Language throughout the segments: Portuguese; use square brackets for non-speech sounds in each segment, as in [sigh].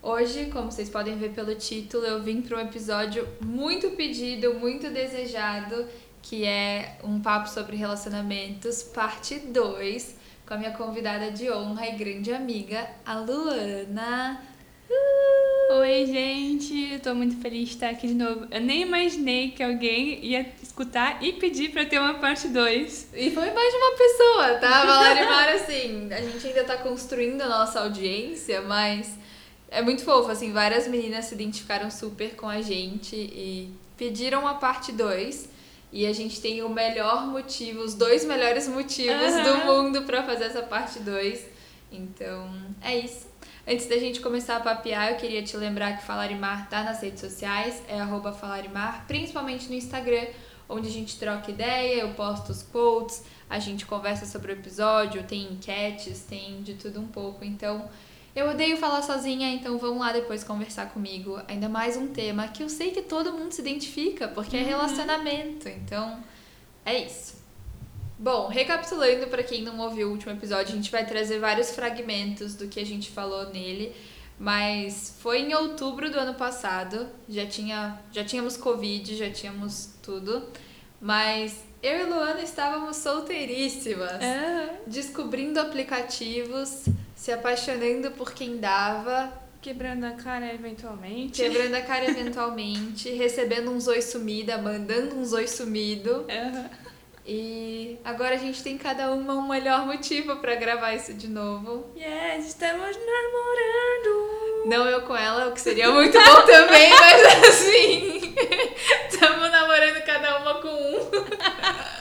Hoje, como vocês podem ver pelo título, eu vim para um episódio muito pedido, muito desejado, que é um papo sobre relacionamentos, parte 2, com a minha convidada de honra e grande amiga, a Luana. Oi, gente, tô muito feliz de estar aqui de novo. Eu nem imaginei que alguém ia escutar e pedir pra ter uma parte 2. E foi mais de uma pessoa, tá? Valarimar, assim, a gente ainda tá construindo a nossa audiência, mas é muito fofo, assim, várias meninas se identificaram super com a gente e pediram a parte 2. E a gente tem o melhor motivo, os dois melhores motivos Aham. do mundo pra fazer essa parte 2. Então, é isso. Antes da gente começar a papear, eu queria te lembrar que Falarimar tá nas redes sociais, é arroba Falarimar, principalmente no Instagram, onde a gente troca ideia, eu posto os quotes, a gente conversa sobre o episódio, tem enquetes, tem de tudo um pouco. Então, eu odeio falar sozinha, então vão lá depois conversar comigo. Ainda mais um tema que eu sei que todo mundo se identifica, porque é relacionamento. Então, é isso. Bom, recapitulando para quem não ouviu o último episódio, a gente vai trazer vários fragmentos do que a gente falou nele, mas foi em outubro do ano passado, já tinha, já tínhamos covid, já tínhamos tudo, mas eu e Luana estávamos solteiríssimas, descobrindo aplicativos, se apaixonando por quem dava, Quebrando a cara eventualmente. quebrando a cara eventualmente, [laughs] recebendo uns oi sumida, mandando uns oi sumido. Aham. E agora a gente tem cada uma um melhor motivo pra gravar isso de novo. Yes, estamos namorando. Não eu com ela, o que seria muito bom também, mas [laughs] assim, [laughs] estamos namorando cada uma com um.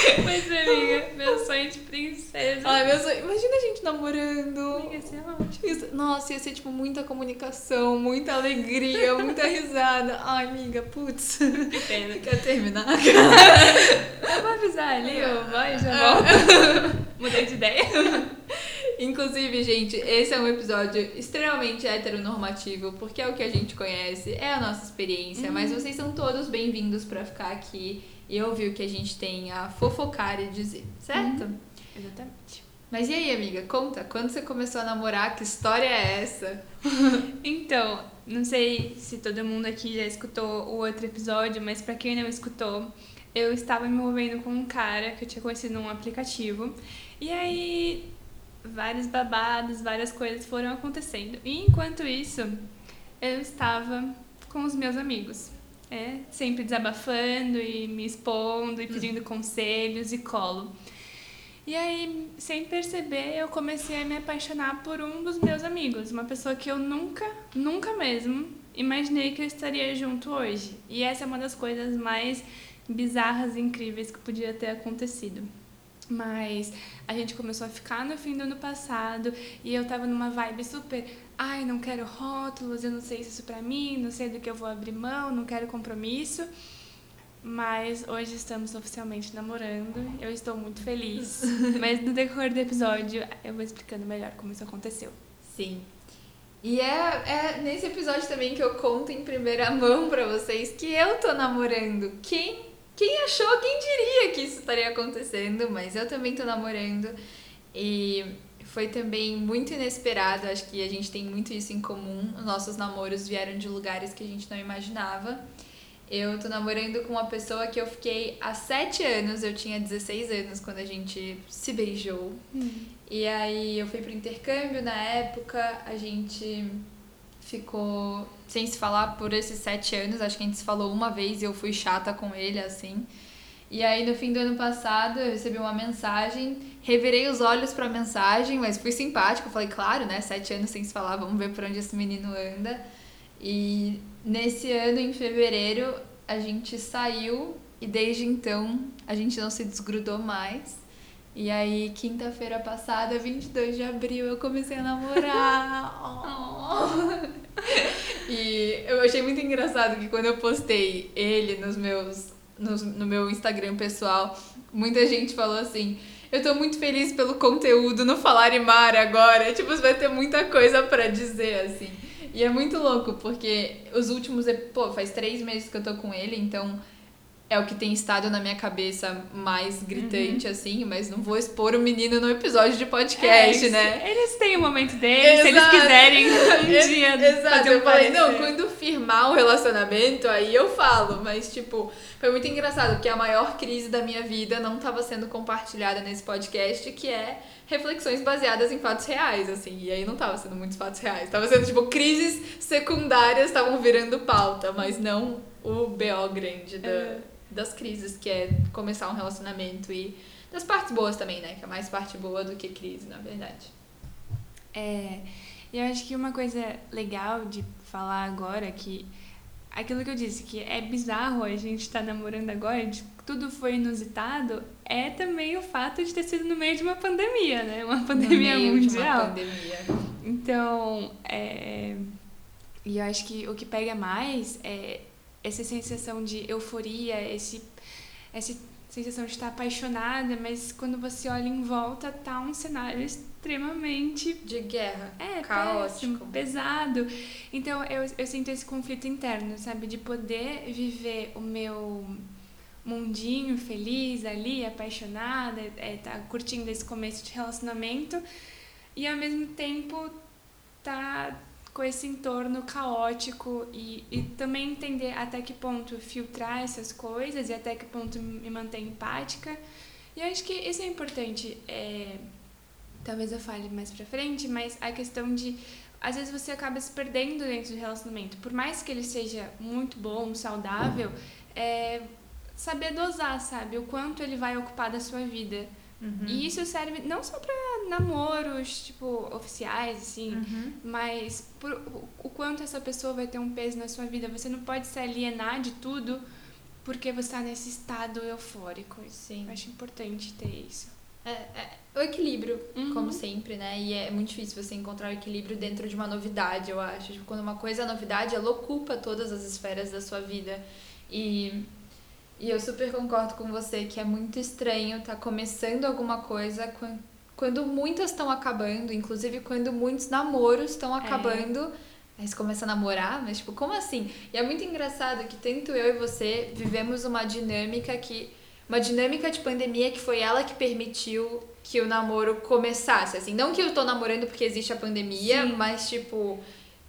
[laughs] Pois é, amiga, meu sonho de princesa. Ai, meu sonho, imagina a gente namorando. Amiga, isso é ótimo. Isso- nossa, ia ser tipo muita comunicação, muita alegria, [laughs] muita risada. Ai, amiga, putz. Que pena. Quer terminar? [laughs] Eu vou avisar ali, ó, vai, já volto. Mudei de ideia. Inclusive, gente, esse é um episódio extremamente heteronormativo, porque é o que a gente conhece, é a nossa experiência, mas vocês são todos bem-vindos pra ficar aqui e ouvir o que a gente tem a fofocar e dizer, certo? Exatamente. Mas e aí, amiga, conta, quando você começou a namorar, que história é essa? [laughs] Então, não sei se todo mundo aqui já escutou o outro episódio, mas pra quem não escutou, eu estava me envolvendo com um cara que eu tinha conhecido num aplicativo. E aí, vários babados, várias coisas foram acontecendo. E enquanto isso, eu estava com os meus amigos. É, sempre desabafando e me expondo e pedindo conselhos e colo. E aí, sem perceber, eu comecei a me apaixonar por um dos meus amigos, uma pessoa que eu nunca, nunca mesmo imaginei que eu estaria junto hoje. E essa é uma das coisas mais bizarras e incríveis que podia ter acontecido. Mas a gente começou a ficar no fim do ano passado e eu tava numa vibe super, ai, não quero rótulos, eu não sei se isso pra mim, não sei do que eu vou abrir mão, não quero compromisso. Mas hoje estamos oficialmente namorando. Eu estou muito feliz. [laughs] Mas no decorrer do episódio eu vou explicando melhor como isso aconteceu. Sim. E é, é nesse episódio também que eu conto em primeira mão pra vocês que eu tô namorando. Quem, quem achou, quem diria que isso estaria acontecendo, mas eu também tô namorando. E foi também muito inesperado, acho que a gente tem muito isso em comum. Os nossos namoros vieram de lugares que a gente não imaginava. Eu tô namorando com uma pessoa que eu fiquei há sete anos, eu tinha 16 anos quando a gente se beijou. E aí eu fui pro intercâmbio na época, a gente ficou sem se falar por esses sete anos, acho que a gente se falou uma vez e eu fui chata com ele, assim. E aí no fim do ano passado eu recebi uma mensagem, revirei os olhos pra mensagem, mas fui simpática, falei, claro, né, sete anos sem se falar, vamos ver por onde esse menino anda. E nesse ano, em fevereiro, a gente saiu e desde então a gente não se desgrudou mais. E aí, quinta-feira passada, 22 de abril, eu comecei a namorar. [laughs] Oh. E eu achei muito engraçado que quando eu postei ele nos meus, nos, no meu Instagram pessoal, muita gente falou assim. Eu tô muito feliz pelo conteúdo no Falarimar agora. Tipo, você vai ter muita coisa para dizer, assim. E é muito louco, porque os últimos. Pô, faz três meses que eu tô com ele, então é o que tem estado na minha cabeça mais gritante, uhum. assim, mas não vou expor o menino no episódio de podcast, é, né? Eles têm o momento deles, se eles quiserem um [laughs] dia. Exato, fazer um eu falei, não, quando firmar o relacionamento, aí eu falo, mas tipo, foi muito engraçado, porque a maior crise da minha vida não estava sendo compartilhada nesse podcast, que é reflexões baseadas em fatos reais, assim, e aí não tava sendo muitos fatos reais, tava sendo tipo crises secundárias estavam virando pauta, mas não o BO grande da. É das crises, que é começar um relacionamento e das partes boas também, né? Que é mais parte boa do que crise, na verdade. É, eu acho que uma coisa legal de falar agora que aquilo que eu disse, que é bizarro a gente estar tá namorando agora, de tudo foi inusitado, é também o fato de ter sido no meio de uma pandemia, né? Uma pandemia mundial. Uma pandemia. Então, é... e eu acho que o que pega mais é essa sensação de euforia, esse, essa sensação de estar apaixonada, mas quando você olha em volta, tá um cenário extremamente de guerra, é, caótico, péssimo, pesado. Então eu, eu sinto esse conflito interno, sabe, de poder viver o meu mundinho feliz ali, apaixonada, é, tá curtindo esse começo de relacionamento e ao mesmo tempo tá com esse entorno caótico e, e também entender até que ponto filtrar essas coisas e até que ponto me manter empática. E acho que isso é importante. É, talvez eu fale mais pra frente, mas a questão de. Às vezes você acaba se perdendo dentro do relacionamento. Por mais que ele seja muito bom, saudável, é, saber dosar, sabe? O quanto ele vai ocupar da sua vida. Uhum. E isso serve não só para namoros, tipo, oficiais, assim, uhum. mas por, o quanto essa pessoa vai ter um peso na sua vida. Você não pode se alienar de tudo porque você está nesse estado eufórico. Sim. Eu acho importante ter isso. É, é o equilíbrio, uhum. como sempre, né? E é muito difícil você encontrar o equilíbrio dentro de uma novidade, eu acho. Tipo, quando uma coisa é novidade, ela ocupa todas as esferas da sua vida. E e eu super concordo com você que é muito estranho estar tá começando alguma coisa quando, muitas estão acabando, inclusive quando muitos namoros estão é. acabando. É. Aí você começa a namorar, mas tipo, como assim? E é muito engraçado que tanto eu e você vivemos uma dinâmica que. Uma dinâmica de pandemia que foi ela que permitiu que o namoro começasse. Assim, não que eu tô namorando porque existe a pandemia, Sim. mas tipo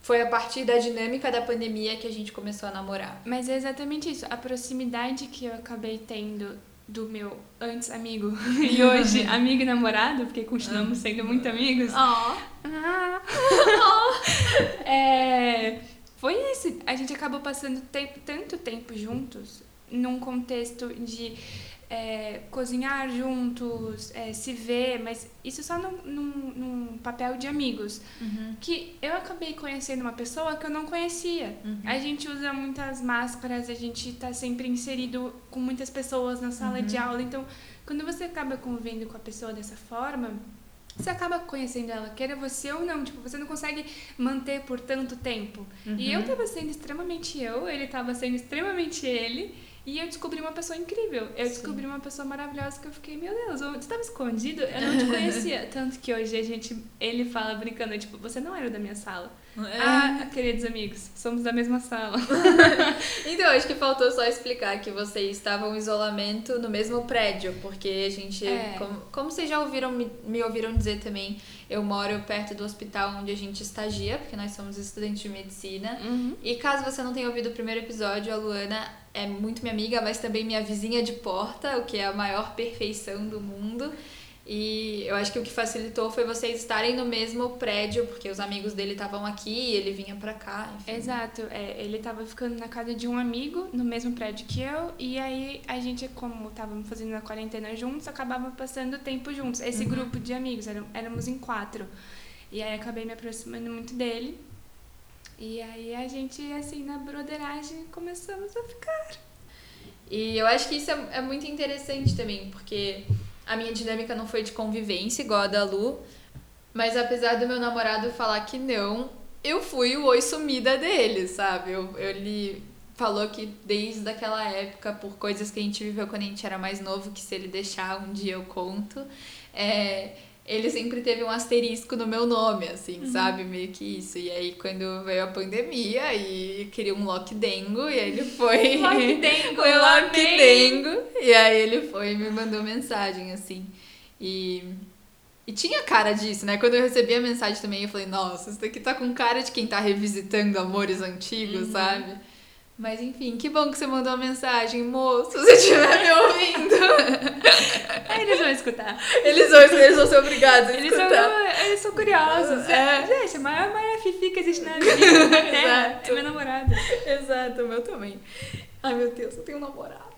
foi a partir da dinâmica da pandemia que a gente começou a namorar. Mas é exatamente isso. A proximidade que eu acabei tendo do meu antes amigo [laughs] e hoje [laughs] amigo e namorado, porque continuamos ah. sendo muito amigos. Oh. Ah. oh. [laughs] é, foi esse. A gente acabou passando tempo, tanto tempo juntos num contexto de é, cozinhar juntos, é, se ver, mas isso só num, num, num papel de amigos. Uhum. Que eu acabei conhecendo uma pessoa que eu não conhecia. Uhum. A gente usa muitas máscaras, a gente está sempre inserido com muitas pessoas na sala uhum. de aula. Então, quando você acaba convivendo com a pessoa dessa forma, você acaba conhecendo ela, queira você ou não. Tipo, você não consegue manter por tanto tempo. E eu estava uhum. sendo extremamente eu, ele estava sendo extremamente ele. E eu descobri uma pessoa incrível. Eu Sim. descobri uma pessoa maravilhosa que eu fiquei, meu Deus, você estava escondido? Eu não te conhecia. [laughs] Tanto que hoje a gente, ele fala brincando, tipo, você não era da minha sala. É. Ah, queridos amigos, somos da mesma sala. [laughs] então, acho que faltou só explicar que vocês estavam em isolamento no mesmo prédio, porque a gente, é. como, como vocês já ouviram, me, me ouviram dizer também, eu moro perto do hospital onde a gente estagia, porque nós somos estudantes de medicina. Uhum. E caso você não tenha ouvido o primeiro episódio, a Luana é muito minha amiga, mas também minha vizinha de porta, o que é a maior perfeição do mundo. E eu acho que o que facilitou foi vocês estarem no mesmo prédio, porque os amigos dele estavam aqui e ele vinha pra cá. Enfim. Exato, é, ele tava ficando na casa de um amigo, no mesmo prédio que eu, e aí a gente, como estávamos fazendo a quarentena juntos, acabava passando tempo juntos. Esse uhum. grupo de amigos, éramos em quatro. E aí acabei me aproximando muito dele. E aí a gente, assim, na broderagem, começamos a ficar. E eu acho que isso é, é muito interessante também, porque a minha dinâmica não foi de convivência, igual a da Lu. Mas apesar do meu namorado falar que não, eu fui o oi sumida dele, sabe? Eu, ele falou que desde aquela época, por coisas que a gente viveu quando a gente era mais novo, que se ele deixar um dia eu conto, é, ele sempre teve um asterisco no meu nome, assim, Uhum. sabe? Meio que isso. E aí, quando veio a pandemia, e queria um lockdengo, e aí ele foi. [laughs] Lockdengo, foi [laughs] eu amei. lockdengo. E aí ele foi e me mandou mensagem, assim. E. E tinha cara disso, né? Quando eu recebi a mensagem também, eu falei, nossa, isso daqui tá com cara de quem tá revisitando amores antigos, Uhum. sabe? Mas enfim, que bom que você mandou a mensagem, moço, [laughs] se você estiver me ouvindo. Aí eles vão escutar. Eles vão, eles vão ser obrigados a Eles são, escutar. eles são curiosos. É. Gente, a maior, maior fifi que existe na vida, na [laughs] Terra, Exato. é meu namorado. Exato, o meu também. Ai, meu Deus, eu tenho um namorado.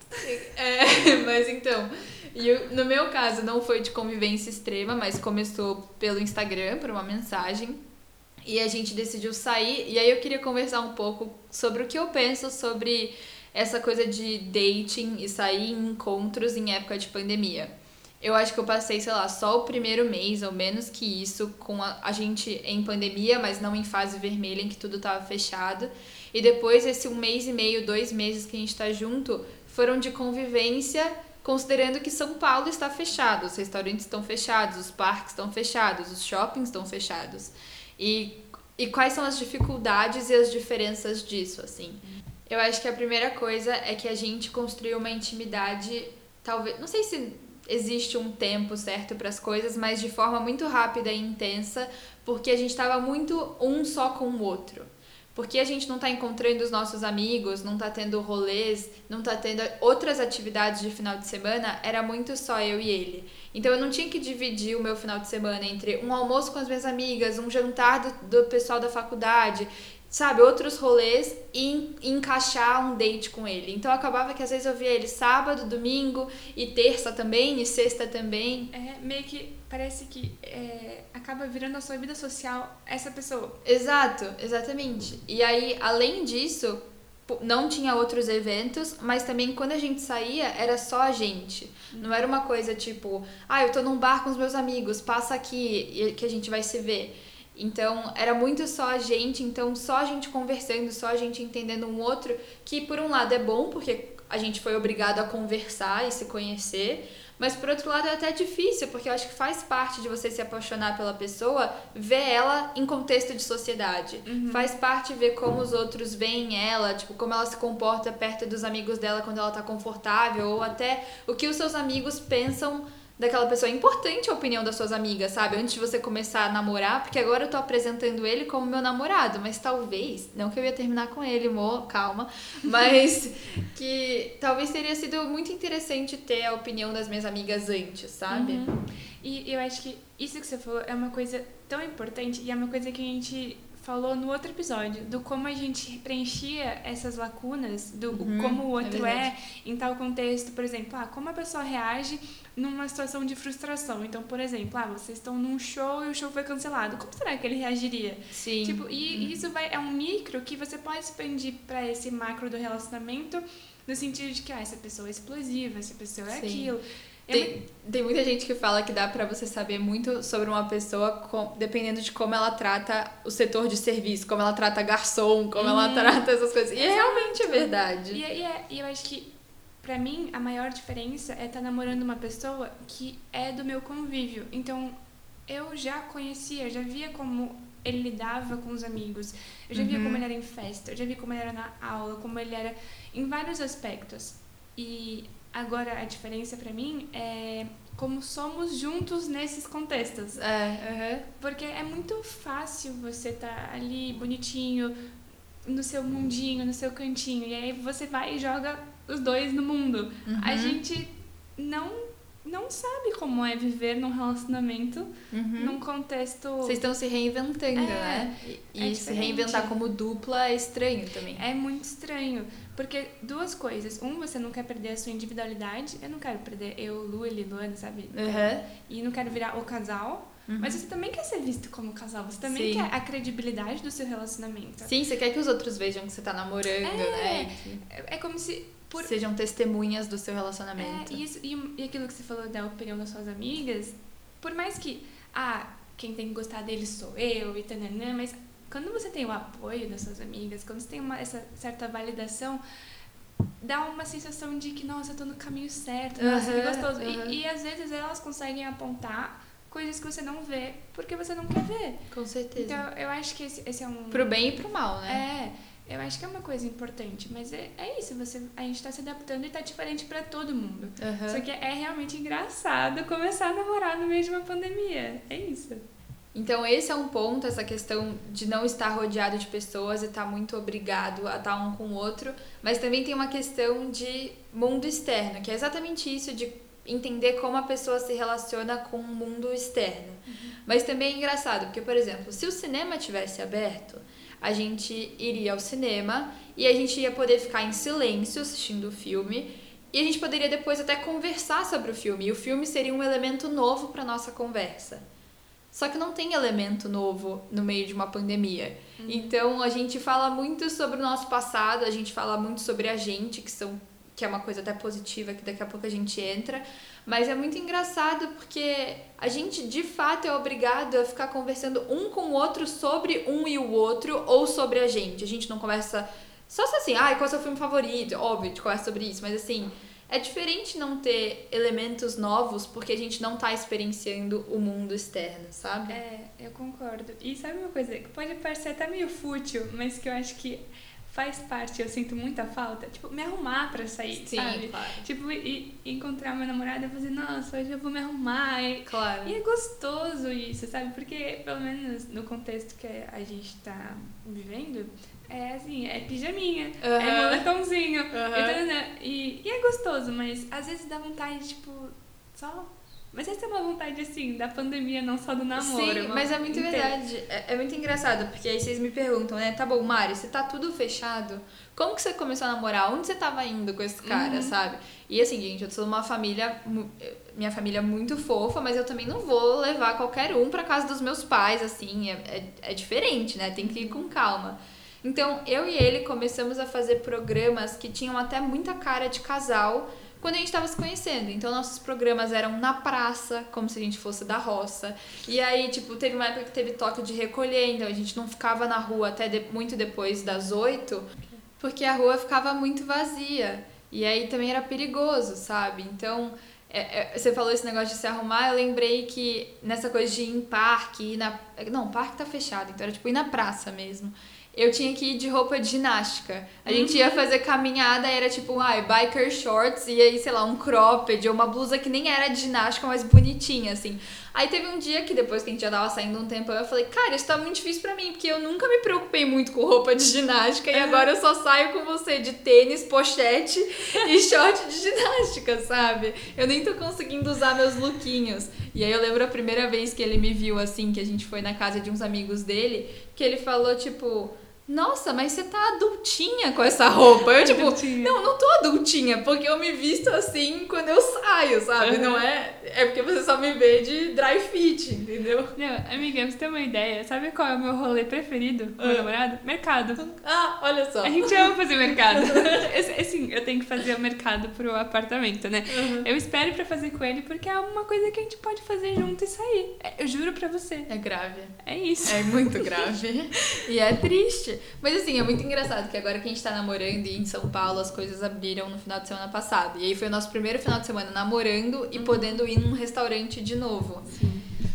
É, [laughs] mas então, e eu- no meu caso não foi de convivência extrema, mas começou pelo Instagram, por uma mensagem. E a gente decidiu sair, e aí eu queria conversar um pouco sobre o que eu penso sobre essa coisa de dating e sair em encontros em época de pandemia. Eu acho que eu passei, sei lá, só o primeiro mês ou menos que isso com a, a gente em pandemia, mas não em fase vermelha em que tudo tava fechado. E depois esse um mês e meio, dois meses que a gente tá junto, foram de convivência, considerando que São Paulo está fechado, os restaurantes estão fechados, os parques estão fechados, os shoppings estão fechados. E, e quais são as dificuldades e as diferenças disso, assim? Eu acho que a primeira coisa é que a gente construiu uma intimidade, talvez, não sei se existe um tempo certo para as coisas, mas de forma muito rápida e intensa, porque a gente estava muito um só com o outro. Porque a gente não tá encontrando os nossos amigos, não tá tendo rolês, não tá tendo outras atividades de final de semana, era muito só eu e ele. Então eu não tinha que dividir o meu final de semana entre um almoço com as minhas amigas, um jantar do, do pessoal da faculdade, sabe, outros rolês e en- encaixar um date com ele. Então acabava que às vezes eu via ele sábado, domingo e terça também, e sexta também. É meio que parece que é, acaba virando a sua vida social essa pessoa. Exato, exatamente. E aí, além disso, não tinha outros eventos, mas também quando a gente saía, era só a gente. Não era uma coisa tipo, ah, eu tô num bar com os meus amigos, passa aqui que a gente vai se ver. Então, era muito só a gente, então só a gente conversando, só a gente entendendo um outro, que por um lado é bom, porque a gente foi obrigado a conversar e se conhecer, mas por outro lado é até difícil, porque eu acho que faz parte de você se apaixonar pela pessoa, ver ela em contexto de sociedade. Faz parte ver como os outros veem ela, tipo, como ela se comporta perto dos amigos dela quando ela tá confortável, ou até o que os seus amigos pensam daquela pessoa. É importante a opinião das suas amigas, sabe? Antes de você começar a namorar, porque agora eu tô apresentando ele como meu namorado, mas talvez, não que eu ia terminar com ele, amor, calma, [laughs] mas que talvez teria sido muito interessante ter a opinião das minhas amigas antes, sabe? Uhum. E eu acho que isso que você falou é uma coisa tão importante e é uma coisa que a gente falou no outro episódio, do como a gente preenchia essas lacunas, do Uhum, como o é outro é, verdade. em tal contexto, por exemplo, ah, como a pessoa reage numa situação de frustração. Então, por exemplo, ah, vocês estão num show e o show foi cancelado. Como será que ele reagiria? Sim. Tipo, e isso vai, é um micro que você pode expandir pra esse macro do relacionamento, no sentido de que, ah, essa pessoa é explosiva, essa pessoa é Sim. aquilo. É Tem, tem muita gente que fala que dá pra você saber muito sobre uma pessoa com- dependendo de como ela trata o setor de serviço, como ela trata garçom, como ela Uhum. trata essas coisas. E é realmente é verdade. E, e, é- e eu acho que, pra mim, a maior diferença é estar namorando uma pessoa que é do meu convívio. Então, eu já conhecia, já via como ele lidava com os amigos, eu já via Uhum. como ele era em festa, eu já vi como ele era na aula, como ele era em vários aspectos. E agora a diferença pra mim é como somos juntos nesses contextos. É, Porque é muito fácil você estar ali bonitinho, no seu mundinho, no seu cantinho, e aí você vai e joga os dois no mundo. Uhum. A gente não não sabe como é viver num relacionamento uhum. num contexto Vocês estão se reinventando, É, né? E, é e se diferente. reinventar como dupla é estranho também. é muito estranho, porque duas coisas, um você não quer perder a sua individualidade, eu não quero perder eu, Lu, ele, Luana, sabe? Uhum. E não quero virar o casal, Uhum. mas você também quer ser visto como casal, você também Sim. quer a credibilidade do seu relacionamento. Sim, você quer que os outros vejam que você tá namorando, É. né? É, é como se por sejam testemunhas do seu relacionamento. É, e, isso, e, e aquilo que você falou da opinião das suas amigas, por mais que, ah, quem tem que gostar dele sou eu e tananã, mas quando você tem o apoio das suas amigas, quando você tem uma, essa certa validação, dá uma sensação de que, nossa, eu tô no caminho certo, nossa, que Uhum, gostoso. uhum. E, e às vezes elas conseguem apontar coisas que você não vê porque você não quer ver. Com certeza. Então, eu acho que esse, esse é um. Pro bem e pro mal, né? É, eu acho que é uma coisa importante, mas é, é isso, você, a gente tá se adaptando e tá diferente pra todo mundo. Aham. Só que é realmente engraçado começar a namorar no meio de uma pandemia. É isso. Então, esse é um ponto, essa questão de não estar rodeado de pessoas e estar muito obrigado a estar um com o outro. Mas também tem uma questão de mundo externo, que é exatamente isso, de entender como a pessoa se relaciona com o mundo externo. Mas também é engraçado, porque, por exemplo, se o cinema tivesse aberto, a gente iria ao cinema e a gente ia poder ficar em silêncio assistindo o filme. E a gente poderia depois até conversar sobre o filme. E o filme seria um elemento novo para nossa conversa. Só que não tem elemento novo no meio de uma pandemia. Então a gente fala muito sobre o nosso passado, a gente fala muito sobre a gente, que são que é uma coisa até positiva, que daqui a pouco a gente entra, mas é muito engraçado porque a gente de fato é obrigado a ficar conversando um com o outro sobre um e o outro ou sobre a gente. A gente não conversa só se assim, ai, qual é o seu filme favorito? Óbvio, a gente conversa sobre isso, mas assim, é diferente não ter elementos novos porque a gente não tá experienciando o mundo externo, sabe? É, eu concordo. E sabe uma coisa que pode parecer até meio fútil, mas que eu acho que faz parte, eu sinto muita falta? Tipo, me arrumar pra sair, Sim, sabe? claro. Tipo, e, e encontrar meu namorado e fazer, nossa, hoje eu vou me arrumar. E, Claro. e é gostoso isso, sabe? Porque, pelo menos no contexto que a gente tá vivendo, é assim, é pijaminha, é moletomzinho, Aham. e, tanana. e, e é gostoso, mas às vezes dá vontade, tipo, só... Mas essa é uma vontade, assim, da pandemia, não só do namoro. Sim, uma mas é muito inteira. verdade. É, é muito engraçado, porque aí vocês me perguntam, né? Tá bom, Mari, você tá tudo fechado. Como que você começou a namorar? Onde você tava indo com esse cara, Uhum. sabe? E assim, gente, eu sou uma família. Minha família é muito fofa, mas eu também não vou levar qualquer um pra casa dos meus pais, assim. É, é, é diferente, né? Tem que ir com calma. Então, eu e ele começamos a fazer programas que tinham até muita cara de casal quando a gente estava se conhecendo. Então, nossos programas eram na praça, como se a gente fosse da roça. E aí, tipo, teve uma época que teve toque de recolher, então a gente não ficava na rua até de- muito depois das oito, porque a rua ficava muito vazia. E aí também era perigoso, sabe? Então, é- é- você falou esse negócio de se arrumar, eu lembrei que nessa coisa de ir em parque, ir na. Não, parque tá fechado, então era tipo ir na praça mesmo. Eu tinha que ir de roupa de ginástica. A gente ia fazer caminhada, era tipo, ai, biker shorts, e aí, sei lá, um cropped, ou uma blusa que nem era de ginástica, mas bonitinha, assim. Aí teve um dia que depois que a gente já tava saindo um tempo, eu falei, cara, isso tá muito difícil pra mim, porque eu nunca me preocupei muito com roupa de ginástica, e agora eu só saio com você de tênis, pochete e short de ginástica, sabe? Eu nem tô conseguindo usar meus lookinhos. E aí eu lembro a primeira vez que ele me viu, assim, que a gente foi na casa de uns amigos dele, que ele falou, tipo... Nossa, mas você tá adultinha com essa roupa. Eu, tipo, Adultinha. não, não tô adultinha, porque eu me visto assim quando eu saio, sabe? Uhum. Não é. É porque você só me vê de dry fit, entendeu? Não, amiga, você ter uma ideia, sabe qual é o meu rolê preferido com Ah. meu namorado? Mercado. Ah, olha só. A gente ama fazer mercado. [laughs] Assim, eu tenho que fazer o mercado pro apartamento, né? Uhum. Eu espero pra fazer com ele porque é uma coisa que a gente pode fazer junto e sair. É, Eu juro pra você. É grave. É isso. É muito grave. [laughs] e é triste. Mas assim, é muito engraçado que agora que a gente tá namorando e em São Paulo as coisas abriram no final de semana passado. E aí foi o nosso primeiro final de semana namorando e podendo ir num restaurante de novo.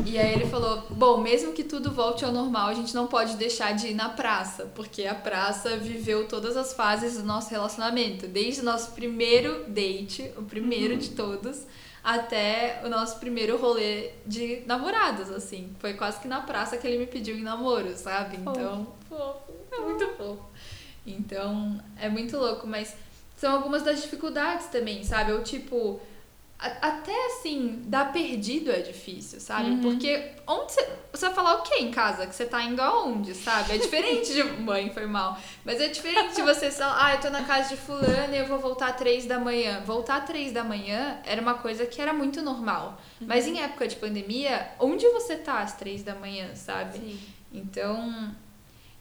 E aí ele falou: Bom, mesmo que tudo volte ao normal, a gente não pode deixar de ir na praça, porque a praça viveu todas as fases do nosso relacionamento, desde o nosso primeiro date, o primeiro de todos, até o nosso primeiro rolê de namorados, assim. Foi quase que na praça que ele me pediu em namoro, sabe? Então, é muito fofo. Então, é muito louco, mas são algumas das dificuldades também, sabe? Ou tipo, a- até assim, dar perdido é difícil, sabe? Uhum. Porque onde você, você vai falar o que em casa? Que você tá indo aonde, sabe? É diferente de. [laughs] Mãe, foi mal. Mas é diferente de você falar, ah, eu tô na casa de fulano e eu vou voltar três da manhã. Voltar três da manhã era uma coisa que era muito normal. Mas em época de pandemia, onde você tá às três da manhã, sabe? Sim. Então,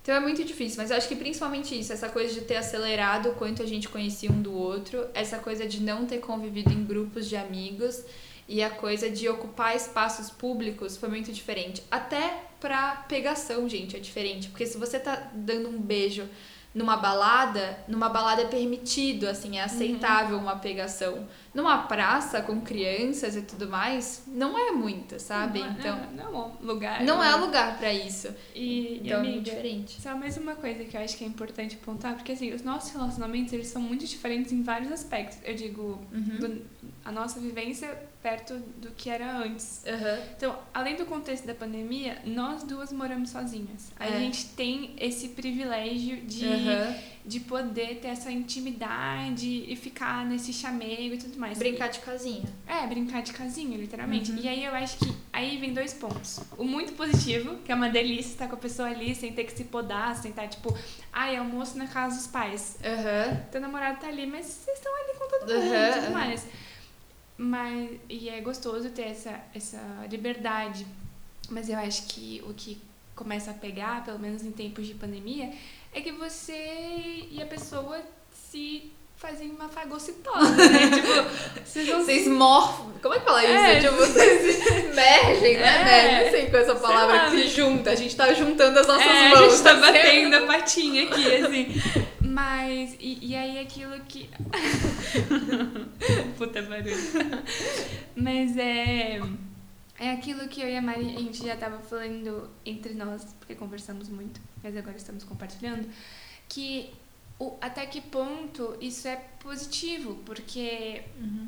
então é muito difícil, mas eu acho que principalmente isso, essa coisa de ter acelerado o quanto a gente conhecia um do outro, essa coisa de não ter convivido em grupos de amigos e a coisa de ocupar espaços públicos foi muito diferente. Até pra pegação, gente, é diferente. Porque se você tá dando um beijo numa balada, numa balada é permitido, assim, é aceitável uma pegação. Numa praça com crianças e tudo mais, não é muito, sabe? Não, então, não, não é lugar. não é lugar pra isso. E, e Então é muito amiga, diferente. só mais uma coisa que eu acho que é importante apontar, porque assim, os nossos relacionamentos, eles são muito diferentes em vários aspectos. Eu digo, Uhum. do- a nossa vivência perto do que era antes. Aham. Então, além do contexto da pandemia, nós duas moramos sozinhas. A É. gente tem esse privilégio de, Aham. de poder ter essa intimidade e ficar nesse chamego e tudo mais. Brincar de casinha. É, brincar de casinha, literalmente. Uhum. E aí eu acho que aí vem dois pontos. O muito positivo, que é uma delícia estar com a pessoa ali sem ter que se podar, sem estar tipo, ai, almoço na casa dos pais. Aham. Teu namorado tá ali, mas vocês estão ali com todo mundo Uhum, e tudo uhum. mais. Mas, e é gostoso ter essa, essa liberdade. Mas eu acho que o que começa a pegar, pelo menos em tempos de pandemia, é que você e a pessoa se fazem uma fagocitose, né? [laughs] tipo, vocês não Vocês se... morfam. Como é que fala isso? É. Tipo, vocês se mergem, né? É. Mergem, não sei com essa Sei palavra lá. que junta. A gente tá juntando as nossas é, mãos. a gente tá certo? batendo a patinha aqui, assim. Mas, e, e aí aquilo que. [laughs] Puta barulho. Mas é. É aquilo que eu e a Mari, a gente já tava falando entre nós, porque conversamos muito, mas agora estamos compartilhando, que o, até que ponto isso é positivo, porque Uhum.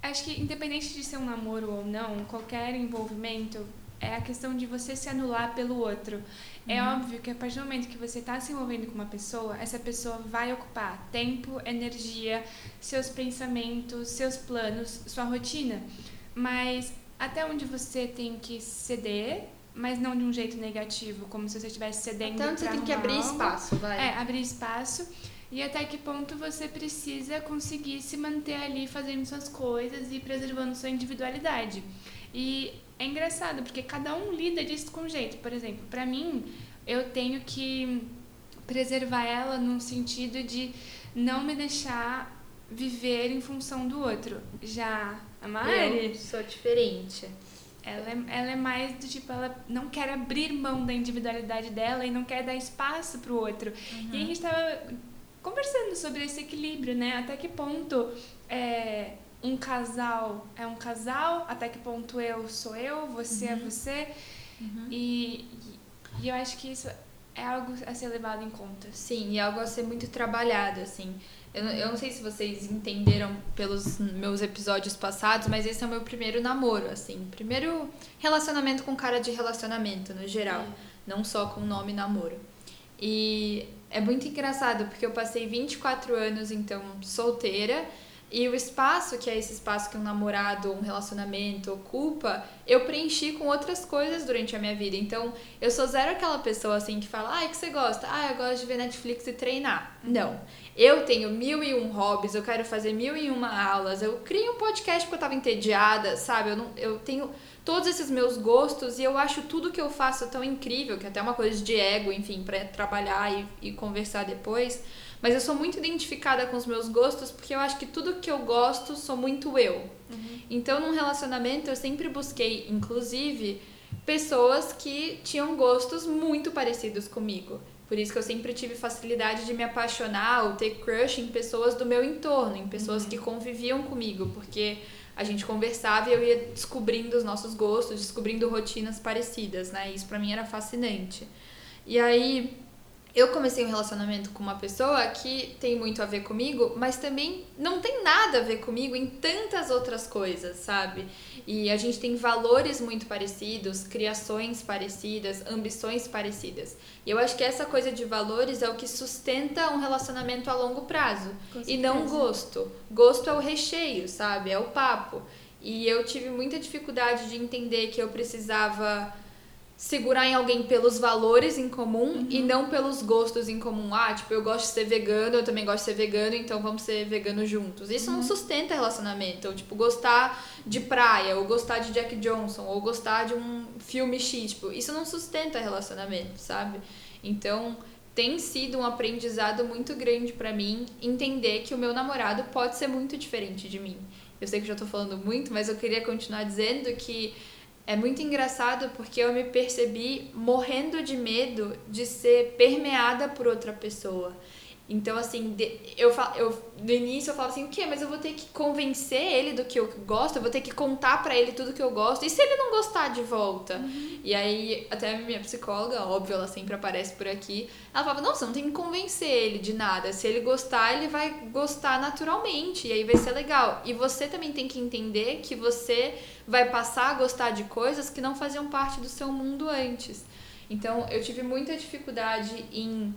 Acho que independente de ser um namoro ou não, qualquer envolvimento é a questão de você se anular pelo outro. É Uhum. óbvio que a partir do momento que você está se envolvendo com uma pessoa, essa pessoa vai ocupar tempo, energia, seus pensamentos, seus planos, sua rotina. Mas até onde você tem que ceder, mas não de um jeito negativo, como se você estivesse cedendo Então você tem que abrir algo. espaço, vai. É, abrir espaço. E até que ponto você precisa conseguir se manter ali fazendo suas coisas e preservando sua individualidade. E é engraçado, porque cada um lida disso com um jeito. Por exemplo, pra mim, eu tenho que preservar ela num sentido de não me deixar viver em função do outro. Já a Mari, Eu sou diferente. ela é, ela é mais do tipo, ela não quer abrir mão da individualidade dela e não quer dar espaço pro outro. E a gente tava conversando sobre esse equilíbrio, né? Até que ponto é, um casal é um casal, até que ponto eu sou eu, você é você. E, e, e eu acho que isso é algo a ser levado em conta. Sim, e algo a ser muito trabalhado, assim. Eu, não- eu não sei se vocês entenderam pelos meus episódios passados, mas esse é o meu primeiro namoro, assim. Primeiro relacionamento com cara de relacionamento, no geral. Não só com o nome namoro. E é muito engraçado, porque eu passei 24 anos, então, solteira. E o espaço, que é esse espaço que um namorado ou um relacionamento ocupa, eu preenchi com outras coisas durante a minha vida. Então, eu sou zero aquela pessoa assim que fala, ah, o que você gosta? Ah, eu gosto de ver Netflix e treinar. Não. Eu tenho mil e um hobbies, eu quero fazer mil e uma aulas, eu criei um podcast porque eu tava entediada, sabe? Eu, não, eu tenho todos esses meus gostos e eu acho tudo que eu faço tão incrível, que é até uma coisa de ego, enfim, pra trabalhar e, e conversar depois. Mas eu sou muito identificada com os meus gostos porque eu acho que tudo que eu gosto sou muito eu. Então, num relacionamento, eu sempre busquei, inclusive, pessoas que tinham gostos muito parecidos comigo. Por isso que eu sempre tive facilidade de me apaixonar ou ter crush em pessoas do meu entorno, em pessoas que conviviam comigo, porque a gente conversava e eu ia descobrindo os nossos gostos, descobrindo rotinas parecidas, né? Isso pra mim era fascinante. E aí, eu comecei um relacionamento com uma pessoa que tem muito a ver comigo, mas também não tem nada a ver comigo em tantas outras coisas, sabe? E a gente tem valores muito parecidos, criações parecidas, ambições parecidas. E eu acho que essa coisa de valores é o que sustenta um relacionamento a longo prazo. E não gosto. Gosto é o recheio, sabe? É o papo. E eu tive muita dificuldade de entender que eu precisava segurar em alguém pelos valores em comum e não pelos gostos em comum. Ah, tipo, eu gosto de ser vegano, eu também gosto de ser vegano, então vamos ser veganos juntos. Isso não sustenta relacionamento. Ou, tipo, gostar de praia, ou gostar de Jack Johnson, ou gostar de um filme X, tipo, isso não sustenta relacionamento, sabe? Então, tem sido um aprendizado muito grande pra mim entender que o meu namorado pode ser muito diferente de mim. eu sei que já tô falando muito, mas eu queria continuar dizendo que é muito engraçado porque eu me percebi morrendo de medo de ser permeada por outra pessoa. Então, assim, eu, eu no início eu falava assim, o quê? Mas eu vou ter que convencer ele do que eu gosto, eu vou ter que contar para ele tudo que eu gosto. E se ele não gostar de volta? Uhum. E aí, até a minha psicóloga, óbvio, ela sempre aparece por aqui, ela falava, não, você não tem que convencer ele de nada. Se ele gostar, ele vai gostar naturalmente, e aí vai ser legal. E você também tem que entender que você vai passar a gostar de coisas que não faziam parte do seu mundo antes. Então, eu tive muita dificuldade em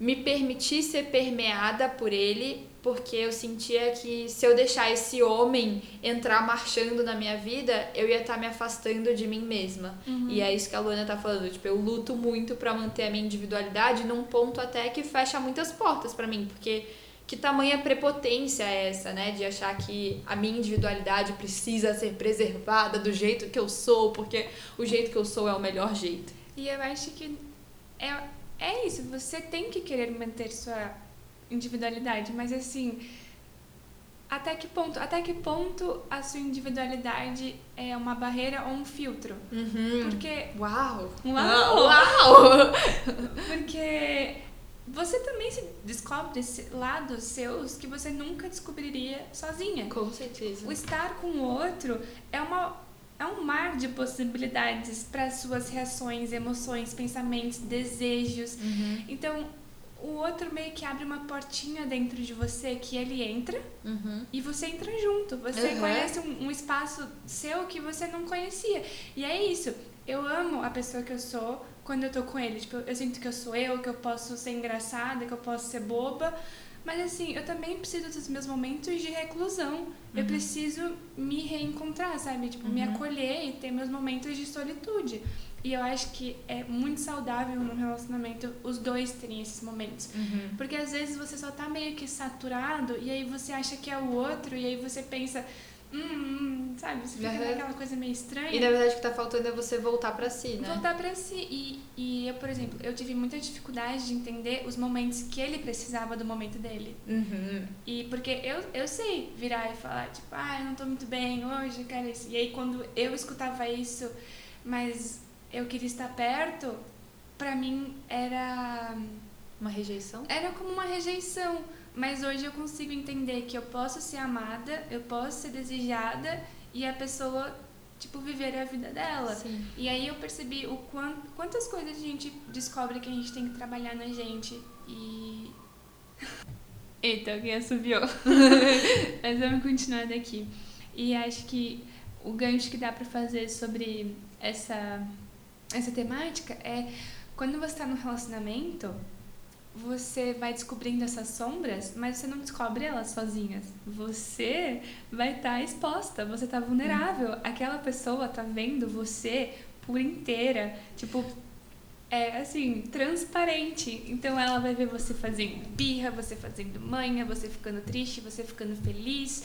me permitir ser permeada por ele, porque eu sentia que se eu deixar esse homem entrar marchando na minha vida, eu ia estar tá me afastando de mim mesma. Uhum. E é isso que a Luana tá falando, tipo, eu luto muito para manter a minha individualidade num ponto até que fecha muitas portas para mim, porque que tamanha prepotência é essa, né, de achar que a minha individualidade precisa ser preservada do jeito que eu sou, porque o jeito que eu sou é o melhor jeito. E eu acho que é é isso, você tem que querer manter sua individualidade, mas assim, até que ponto, até que ponto a sua individualidade é uma barreira ou um filtro? Uhum. Porque uau, uau, uau, porque você também se descobre lados seus que você nunca descobriria sozinha. Com certeza. O estar com o outro é uma é um mar de possibilidades para suas reações, emoções, pensamentos, desejos. Uhum. Então, o outro meio que abre uma portinha dentro de você que ele entra uhum. e você entra junto. Você uhum. conhece um, um, espaço seu que você não conhecia. E é isso. Eu amo a pessoa que eu sou quando eu tô com ele. Tipo, eu sinto que eu sou eu, que eu posso ser engraçada, que eu posso ser boba. Mas assim, eu também preciso dos meus momentos de reclusão. Uhum. Eu preciso me reencontrar, sabe? Tipo, uhum. me acolher e ter meus momentos de solitude. E eu acho que é muito saudável no relacionamento os dois terem esses momentos. Uhum. Porque às vezes você só tá meio que saturado e aí você acha que é o outro e aí você pensa, hum, sabe? Você fica uhum. naquela coisa meio estranha. E na verdade o que tá faltando é você voltar para si, né? Voltar para si. E, e eu, por exemplo, eu tive muita dificuldade de entender os momentos que ele precisava do momento dele. Uhum. E porque eu, eu sei virar e falar, tipo, ah, eu não tô muito bem hoje, cara. Isso. E aí quando eu escutava isso, mas eu queria estar perto, para mim era. Uma rejeição? Era como uma rejeição mas hoje eu consigo entender que eu posso ser amada, eu posso ser desejada e a pessoa, tipo, viver a vida dela. Sim. E aí eu percebi o quant, quantas coisas a gente descobre que a gente tem que trabalhar na gente. E. [laughs] Eita, alguém assobiou. [laughs] Mas vamos continuar daqui. E acho que o gancho que dá para fazer sobre essa, essa temática é quando você está num relacionamento você vai descobrindo essas sombras, mas você não descobre elas sozinhas. Você vai estar tá exposta, você está vulnerável. Uhum. Aquela pessoa tá vendo você por inteira, tipo, é assim, transparente. Então ela vai ver você fazendo birra, você fazendo manha, você ficando triste, você ficando feliz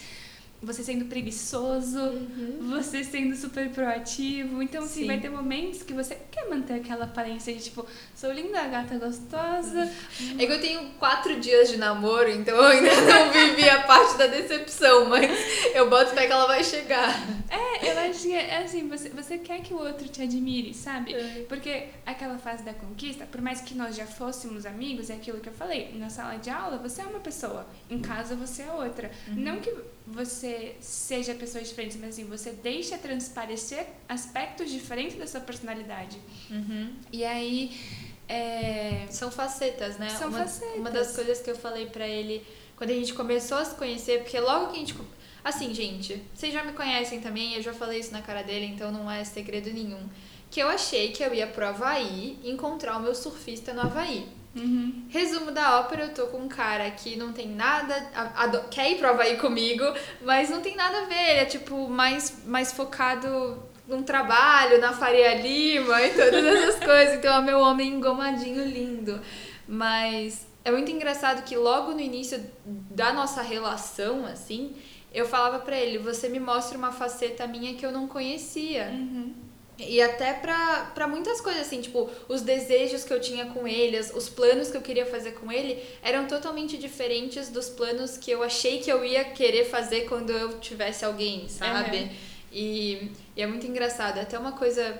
você sendo preguiçoso, uhum. você sendo super proativo. Então, assim, Sim. vai ter momentos que você quer manter aquela aparência de tipo, sou linda, gata gostosa. É que eu tenho quatro dias de namoro, então eu ainda não vivi a parte da decepção, mas eu boto fé que ela vai chegar. É, eu acho que é assim, você, você quer que o outro te admire, sabe? É. Porque aquela fase da conquista, por mais que nós já fôssemos amigos, é aquilo que eu falei, na sala de aula você é uma pessoa, em casa você é outra. Uhum. Não que você seja pessoas diferentes, mas assim, você deixa transparecer aspectos diferentes da sua personalidade. Uhum. E aí. É... São facetas, né? São uma, facetas. Uma das coisas que eu falei para ele quando a gente começou a se conhecer, porque logo que a gente. Assim, gente, vocês já me conhecem também, eu já falei isso na cara dele, então não é segredo nenhum. Que eu achei que eu ia pro Havaí encontrar o meu surfista no Havaí. Uhum. Resumo da ópera, eu tô com um cara que não tem nada. A, a, quer ir pro Havaí comigo, mas não tem nada a ver. Ele é tipo mais, mais focado num trabalho, na Faria Lima e todas essas [laughs] coisas. Então é meu homem engomadinho lindo. Mas é muito engraçado que logo no início da nossa relação, assim, eu falava para ele: você me mostra uma faceta minha que eu não conhecia. Uhum. E até pra, pra muitas coisas, assim, tipo, os desejos que eu tinha com ele, os- os planos que eu queria fazer com ele, eram totalmente diferentes dos planos que eu achei que eu ia querer fazer quando eu tivesse alguém, sabe? Uhum. E, e é muito engraçado. Até uma coisa.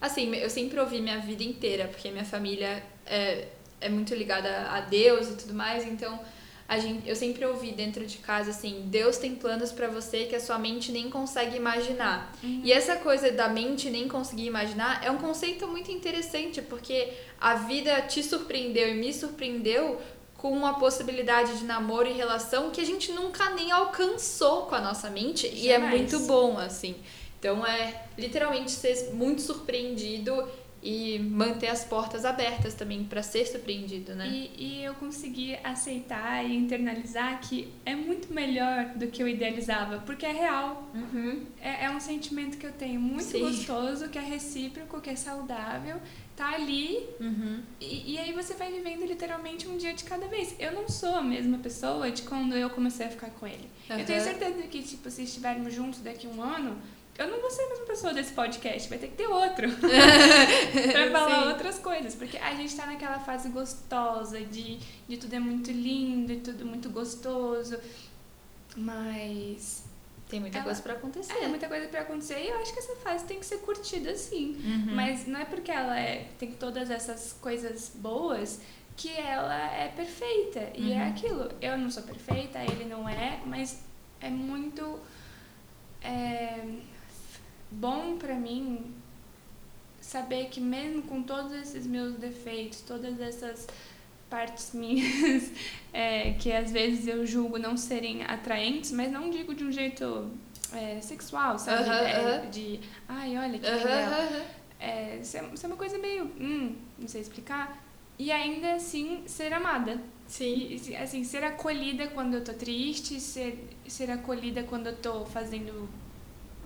Assim, eu sempre ouvi minha vida inteira, porque minha família é, é muito ligada a Deus e tudo mais, então gente, eu sempre ouvi dentro de casa assim: Deus tem planos pra você que a sua mente nem consegue imaginar. E essa coisa da mente nem conseguir imaginar é um conceito muito interessante, porque a vida te surpreendeu e me surpreendeu com uma possibilidade de namoro e relação que a gente nunca nem alcançou com a nossa mente e é Jamais. muito bom, assim. Então é literalmente ser muito surpreendido e manter as portas abertas também pra ser surpreendido, né? E, e eu consegui aceitar e internalizar que é muito melhor do que eu idealizava, porque é real. Uhum. É, é um sentimento que eu tenho muito Sim. gostoso, que é recíproco, que é saudável, tá ali Uhum. e, e aí você vai vivendo literalmente um dia de cada vez. Eu não sou a mesma pessoa de quando eu comecei a ficar com ele. Eu tenho certeza que, tipo, se estivermos juntos daqui a um ano, eu não vou ser a mesma pessoa desse podcast, vai ter que ter outro. [laughs] pra falar Sim. outras coisas. Porque a gente tá naquela fase gostosa de, de tudo é muito lindo e tudo muito gostoso. Mas. Tem muita Ela- coisa pra acontecer. É, muita coisa pra acontecer e eu acho que essa fase tem que ser curtida sim. Uhum. Mas não é porque ela é, tem todas essas coisas boas que ela é perfeita. E é Uhum. aquilo. Eu não sou perfeita, ele não é, mas é muito é, bom pra mim saber que mesmo com todos esses meus defeitos, todas essas partes minhas [laughs] é, que às vezes eu julgo não serem atraentes, mas não digo de um jeito é, sexual, sabe? Aham, É, aham. De, ai, olha que legal. aham. É, isso, é, isso é uma coisa meio, hum, não sei explicar. E ainda assim, ser amada. Sim. E, assim, ser acolhida quando eu tô triste, ser, ser acolhida quando eu tô fazendo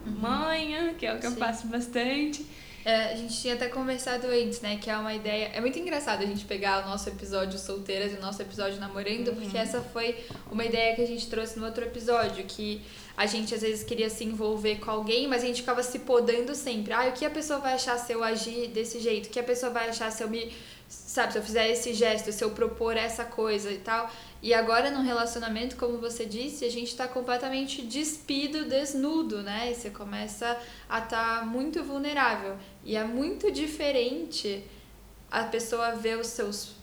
manha, que é o que eu Uhum. Sim. faço bastante. É, a gente tinha até conversado antes, né? Que é uma ideia. É muito engraçado a gente pegar o nosso episódio solteiras e o nosso episódio namorando, porque essa foi uma ideia que a gente trouxe no outro episódio, que a gente às vezes queria se envolver com alguém, mas a gente ficava se podando sempre. Ah, o que a pessoa vai achar se eu agir desse jeito? O que a pessoa vai achar se eu me. Sabe, se eu fizer esse gesto, se eu propor essa coisa e tal. E agora num relacionamento, como você disse, a gente tá completamente despido, desnudo, né? E você começa a estar muito vulnerável. E é muito diferente a pessoa ver os seus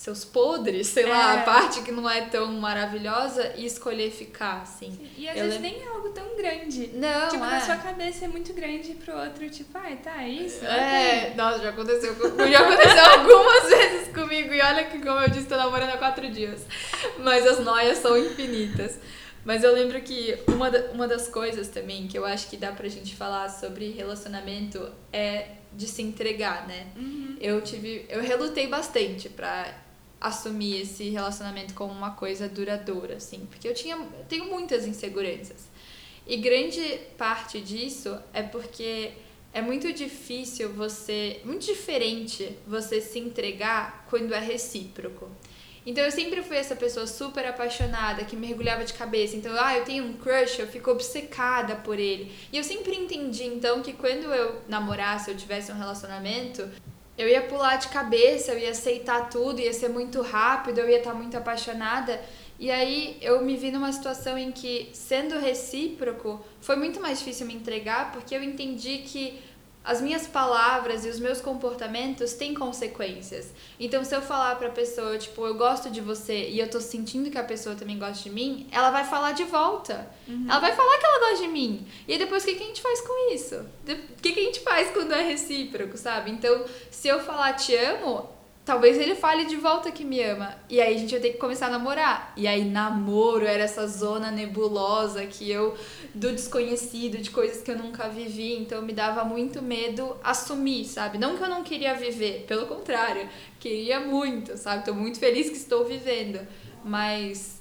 seus podres, sei lá, É. a parte que não é tão maravilhosa e escolher ficar, assim. E às Eu vezes lembro- nem é algo tão grande. Não, tipo, é. na sua cabeça é muito grande e pro outro, tipo, ai, tá, é isso? É, nossa, já aconteceu, já aconteceu [laughs] algumas vezes comigo e olha que, como eu disse, tô namorando há quatro dias. Mas as noias são infinitas. Mas eu lembro que uma, uma das coisas também que eu acho que dá pra gente falar sobre relacionamento é de se entregar, né? Uhum. Eu tive, eu relutei bastante pra assumir esse relacionamento como uma coisa duradoura, assim, porque eu tinha, eu tenho muitas inseguranças. E grande parte disso é porque é muito difícil você, muito diferente você se entregar quando é recíproco. Então eu sempre fui essa pessoa super apaixonada, que mergulhava de cabeça. Então, ah, eu tenho um crush, eu fico obcecada por ele. E eu sempre entendi então que quando eu namorasse, eu tivesse um relacionamento, eu ia pular de cabeça, eu ia aceitar tudo, ia ser muito rápido, eu ia estar muito apaixonada. E aí eu me vi numa situação em que, sendo recíproco, foi muito mais difícil me entregar, porque eu entendi que as minhas palavras e os meus comportamentos têm consequências. Então, se eu falar pra pessoa, tipo, eu gosto de você e eu tô sentindo que a pessoa também gosta de mim, ela vai falar de volta. Ela vai falar que ela gosta de mim. E aí depois, o que, que a gente faz com isso? O que, que a gente faz quando é recíproco, sabe? Então, se eu falar te amo, talvez ele fale de volta que me ama. E aí a gente vai ter que começar a namorar. E aí, namoro era essa zona nebulosa que eu, do desconhecido, de coisas que eu nunca vivi. Então, me dava muito medo assumir, sabe? Não que eu não queria viver, pelo contrário, queria muito, sabe? Tô muito feliz que estou vivendo. Mas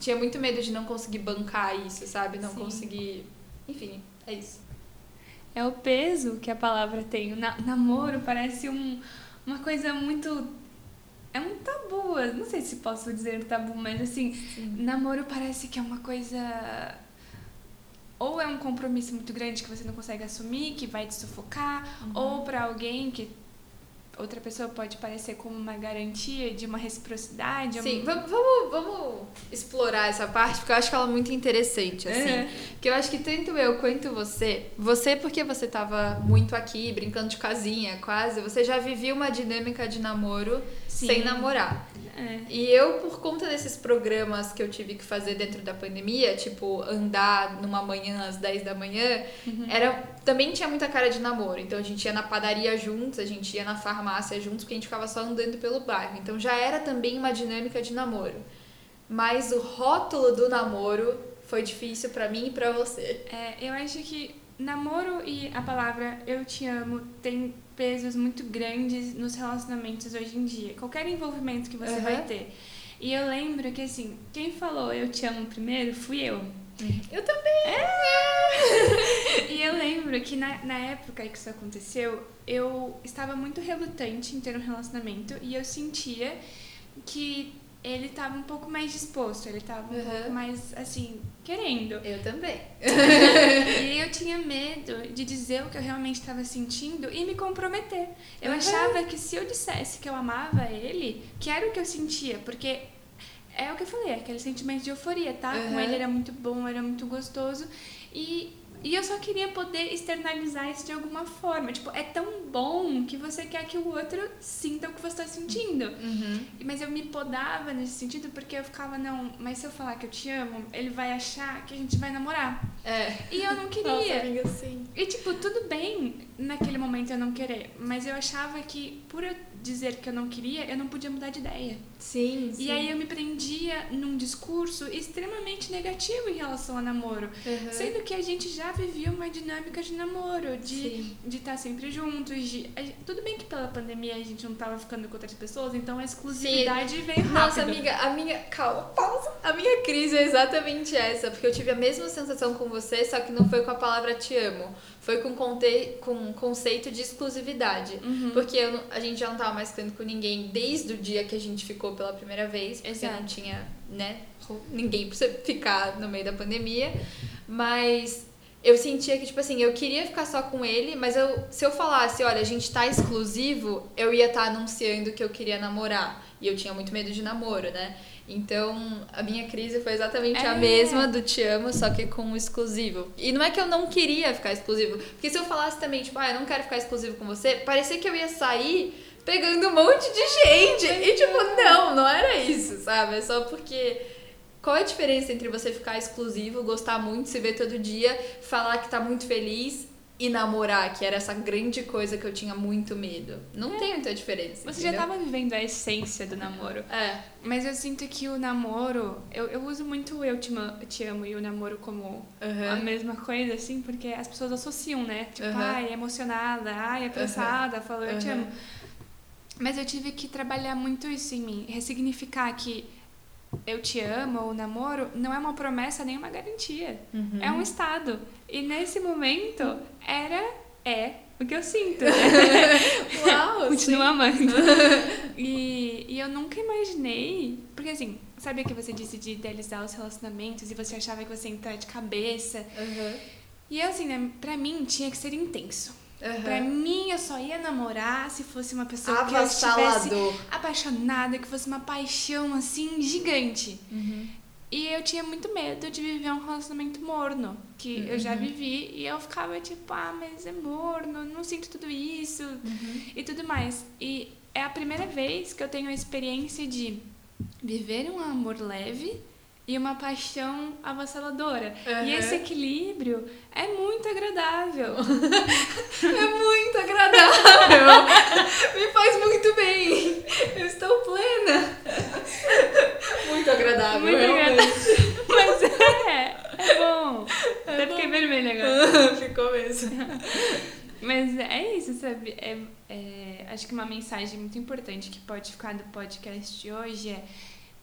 tinha muito medo de não conseguir bancar isso, sabe? Não Sim. conseguir. Enfim, é isso. É o peso que a palavra tem. O na- namoro parece um, uma coisa muito. É um tabu. eu Não sei se posso dizer tabu, mas assim, namoro parece que é uma coisa ou é um compromisso muito grande que você não consegue assumir, que vai te sufocar, ou para alguém que outra pessoa pode parecer como uma garantia de uma reciprocidade. Sim, vamos, vamos, explorar essa parte, porque eu acho que ela é muito interessante, assim. É. Porque eu acho que tanto eu quanto você, você porque você tava muito aqui, brincando de casinha, quase, você já vivia uma dinâmica de namoro Sim. sem namorar. É. E eu, por conta desses programas que eu tive que fazer dentro da pandemia, tipo, andar numa manhã às 10 da manhã, era, também tinha muita cara de namoro. Então a gente ia na padaria juntos, a gente ia na farmácia juntos, porque a gente ficava só andando pelo bairro. Então já era também uma dinâmica de namoro. Mas o rótulo do namoro foi difícil pra mim e pra você. É, eu acho que namoro e a palavra eu te amo tem pesos muito grandes nos relacionamentos hoje em dia. Qualquer envolvimento que você Aham. vai ter. E eu lembro que, assim, quem falou eu te amo primeiro fui eu. Eu também. [laughs] E eu lembro que na, na época que isso aconteceu, eu estava muito relutante em ter um relacionamento e eu sentia que ele estava um pouco mais disposto, ele estava um pouco mais, assim, querendo. Eu também. [laughs] E eu tinha medo de dizer o que eu realmente estava sentindo e me comprometer. Eu Uhum. achava que se eu dissesse que eu amava ele, que era o que eu sentia, porque é o que eu falei, aquele sentimento de euforia, tá? Com Uhum. ele era muito bom, era muito gostoso. E, e eu só queria poder externalizar isso de alguma forma. Tipo, é tão bom que você quer que o outro sinta o que você está sentindo. Uhum. Mas eu me podava nesse sentido porque eu ficava, não, mas se eu falar que eu te amo, ele vai achar que a gente vai namorar. É. E eu não queria. Nossa, amiga, sim. E, tipo, tudo bem naquele momento eu não querer, mas eu achava que por eu dizer que eu não queria, eu não podia mudar de ideia. Sim, sim. E aí eu me prendia num discurso extremamente negativo em relação ao namoro. Uhum. Sendo que a gente já vivia uma dinâmica de namoro, de Sim. de estar sempre juntos, de... Tudo bem que pela pandemia a gente não tava ficando com outras pessoas, então a exclusividade veio rápido. Nossa, amiga, a minha. Calma, pausa. A minha crise é exatamente essa, porque eu tive a mesma sensação com você, só que não foi com a palavra te amo. Foi com, conte... com o conceito de exclusividade. Uhum. Porque eu a gente já não tava mais ficando com ninguém desde o dia que a gente ficou pela primeira vez, porque Exato. não tinha, né, ninguém pra você ficar no meio da pandemia. Mas eu sentia que, tipo assim, eu queria ficar só com ele, mas eu, se eu falasse, olha, a gente tá exclusivo, eu ia estar anunciando que eu queria namorar. E eu tinha muito medo de namoro, né? Então, a minha crise foi exatamente a É. mesma do te amo, só que com o exclusivo. E não é que eu não queria ficar exclusivo, porque se eu falasse também, tipo, ah, eu não quero ficar exclusivo com você, parecia que eu ia sair pegando um monte de gente. E tipo, não, não era isso, sabe? É só porque qual é a diferença entre você ficar exclusivo, gostar muito, se ver todo dia, falar que tá muito feliz e namorar, que era essa grande coisa que eu tinha muito medo? Não tem muita diferença. Você já entendeu? tava vivendo a essência do namoro. É. Mas eu sinto que o namoro, eu, eu uso muito o eu te, te amo e o namoro como a Uhum. mesma coisa, assim, porque as pessoas associam, né? Tipo, Aham. ai, emocionada, ai, apressada, falou eu te amo. Mas eu tive que trabalhar muito isso em mim, ressignificar que eu te amo ou namoro não é uma promessa nem uma garantia. Uhum. É um estado. E nesse momento era, é o que eu sinto? [laughs] Uau, [laughs] Continuo amando. [laughs] e, e eu nunca imaginei. Porque assim, sabe o que você disse de idealizar os relacionamentos e você achava que você ia entrar de cabeça? Uhum. E assim, né, pra mim tinha que ser intenso. Uhum. Pra mim, eu só ia namorar se fosse uma pessoa que eu estivesse apaixonada, que fosse uma paixão assim gigante. Uhum. E eu tinha muito medo de viver um relacionamento morno, que eu já Uhum. vivi, e eu ficava tipo, ah, mas é morno, não sinto tudo isso Uhum. e tudo mais. E é a primeira vez que eu tenho a experiência de viver um amor leve e uma paixão avassaladora. Uhum. E esse equilíbrio é muito agradável. [laughs] É muito agradável. Me faz muito bem. Eu estou plena. Muito agradável, Muito realmente. [laughs] Mas é, é bom. Até bom. fiquei vermelha agora. [laughs] Ficou mesmo. Mas é isso, sabe? É, é, acho que uma mensagem muito importante que pode ficar do podcast de hoje é: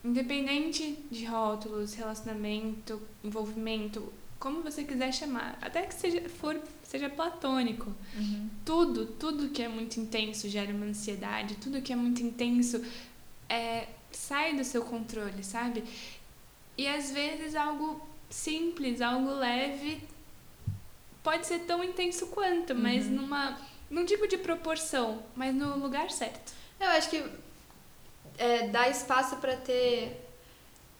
independente de rótulos, relacionamento, envolvimento, como você quiser chamar, até que seja, for, seja platônico, tudo, tudo que é muito intenso gera uma ansiedade, tudo que é muito intenso é, sai do seu controle, sabe? E às vezes algo simples, algo leve pode ser tão intenso quanto, mas numa. Não digo de proporção, mas no lugar certo. Eu acho que é, dá espaço pra ter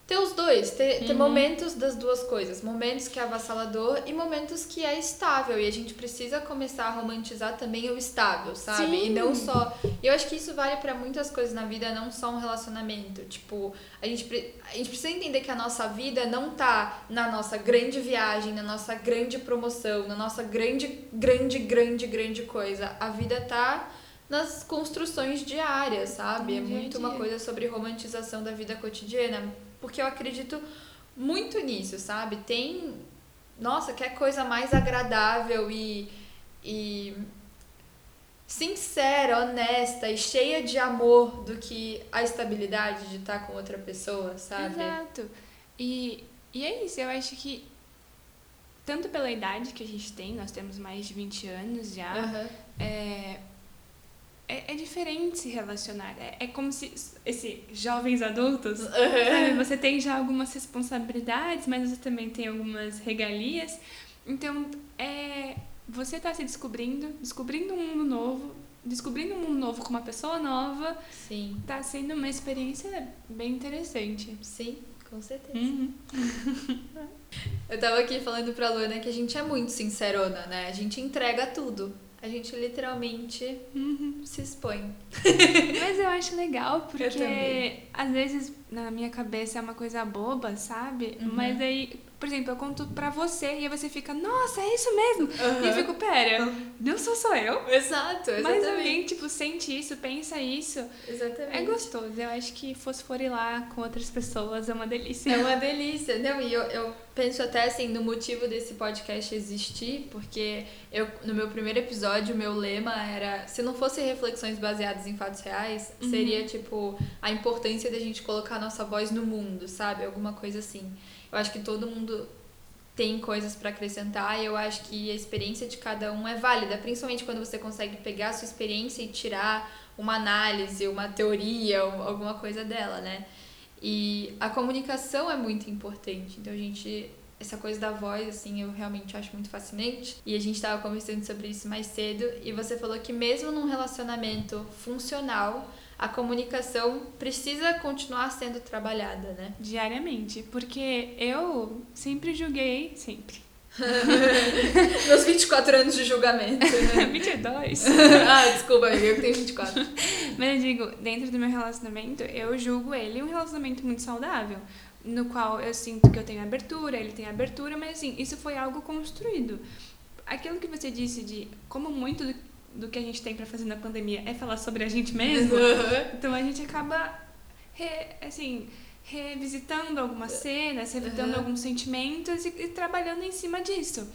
ter os dois, ter, ter momentos das duas coisas, momentos que é avassalador e momentos que é estável. E a gente precisa começar a romantizar também o estável, sabe? Sim. E não só. Eu acho que isso vale pra muitas coisas na vida, não só um relacionamento. Tipo, a gente, a gente precisa entender que a nossa vida não tá na nossa grande viagem, na nossa grande promoção, na nossa grande, grande, grande, grande coisa. A vida tá nas construções diárias, sabe? É dia a muito uma coisa sobre romantização da vida cotidiana, porque eu acredito muito nisso, sabe? Tem, nossa, que coisa mais agradável e, e sincera, honesta e cheia de amor do que a estabilidade de estar com outra pessoa, sabe? Exato. E, e é isso, eu acho que tanto pela idade que a gente tem, nós temos mais de 20 anos já, Aham. é, é, é diferente se relacionar. É, é como se esses jovens adultos, sabe, você tem já algumas responsabilidades, mas você também tem algumas regalias. Então, é, você está se descobrindo, descobrindo um mundo novo, descobrindo um mundo novo com uma pessoa nova, Sim, tá sendo uma experiência bem interessante. sim, com certeza. Uhum. [laughs] Eu tava aqui falando pra Luana que a gente é muito sincerona, né? A gente entrega tudo. A gente literalmente se expõe. [laughs] Mas eu acho legal porque às vezes na minha cabeça é uma coisa boba, sabe? Uhum. Mas aí, por exemplo, eu conto pra você e aí você fica, nossa, é isso mesmo. E eu fico, pera, não sou só eu. Exato, Mas exatamente. alguém, tipo, sente isso, pensa isso. Exatamente. É gostoso. Eu acho que fosforilar com outras pessoas é uma delícia. É uma delícia. Não, e eu, eu penso até assim no motivo desse podcast existir, porque eu no meu primeiro episódio, o meu lema era: se não fosse reflexões baseadas em fatos reais, seria tipo a importância da gente colocar a nossa voz no mundo, sabe? Alguma coisa assim. Eu acho que todo mundo tem coisas pra acrescentar e eu acho que a experiência de cada um é válida, principalmente quando você consegue pegar a sua experiência e tirar uma análise, uma teoria, alguma coisa dela, né? E a comunicação é muito importante. Então a gente essa coisa da voz, assim, eu realmente acho muito fascinante. E a gente tava conversando sobre isso mais cedo. E você falou que mesmo num relacionamento funcional, a comunicação precisa continuar sendo trabalhada, né? Diariamente. Porque eu sempre julguei, sempre. [laughs] Meus 24 anos de julgamento, né? [laughs] 22. [laughs] ah, desculpa, eu que tenho 24. Mas eu digo, dentro do meu relacionamento, eu julgo ele um relacionamento muito saudável. No qual eu sinto que eu tenho abertura, ele tem abertura, mas assim, isso foi algo construído. Aquilo que você disse de como muito do, do que a gente tem pra fazer na pandemia é falar sobre a gente mesmo, [laughs] então a gente acaba, re- assim, revisitando algumas cenas, revisitando Uhum. alguns sentimentos e, e trabalhando em cima disso.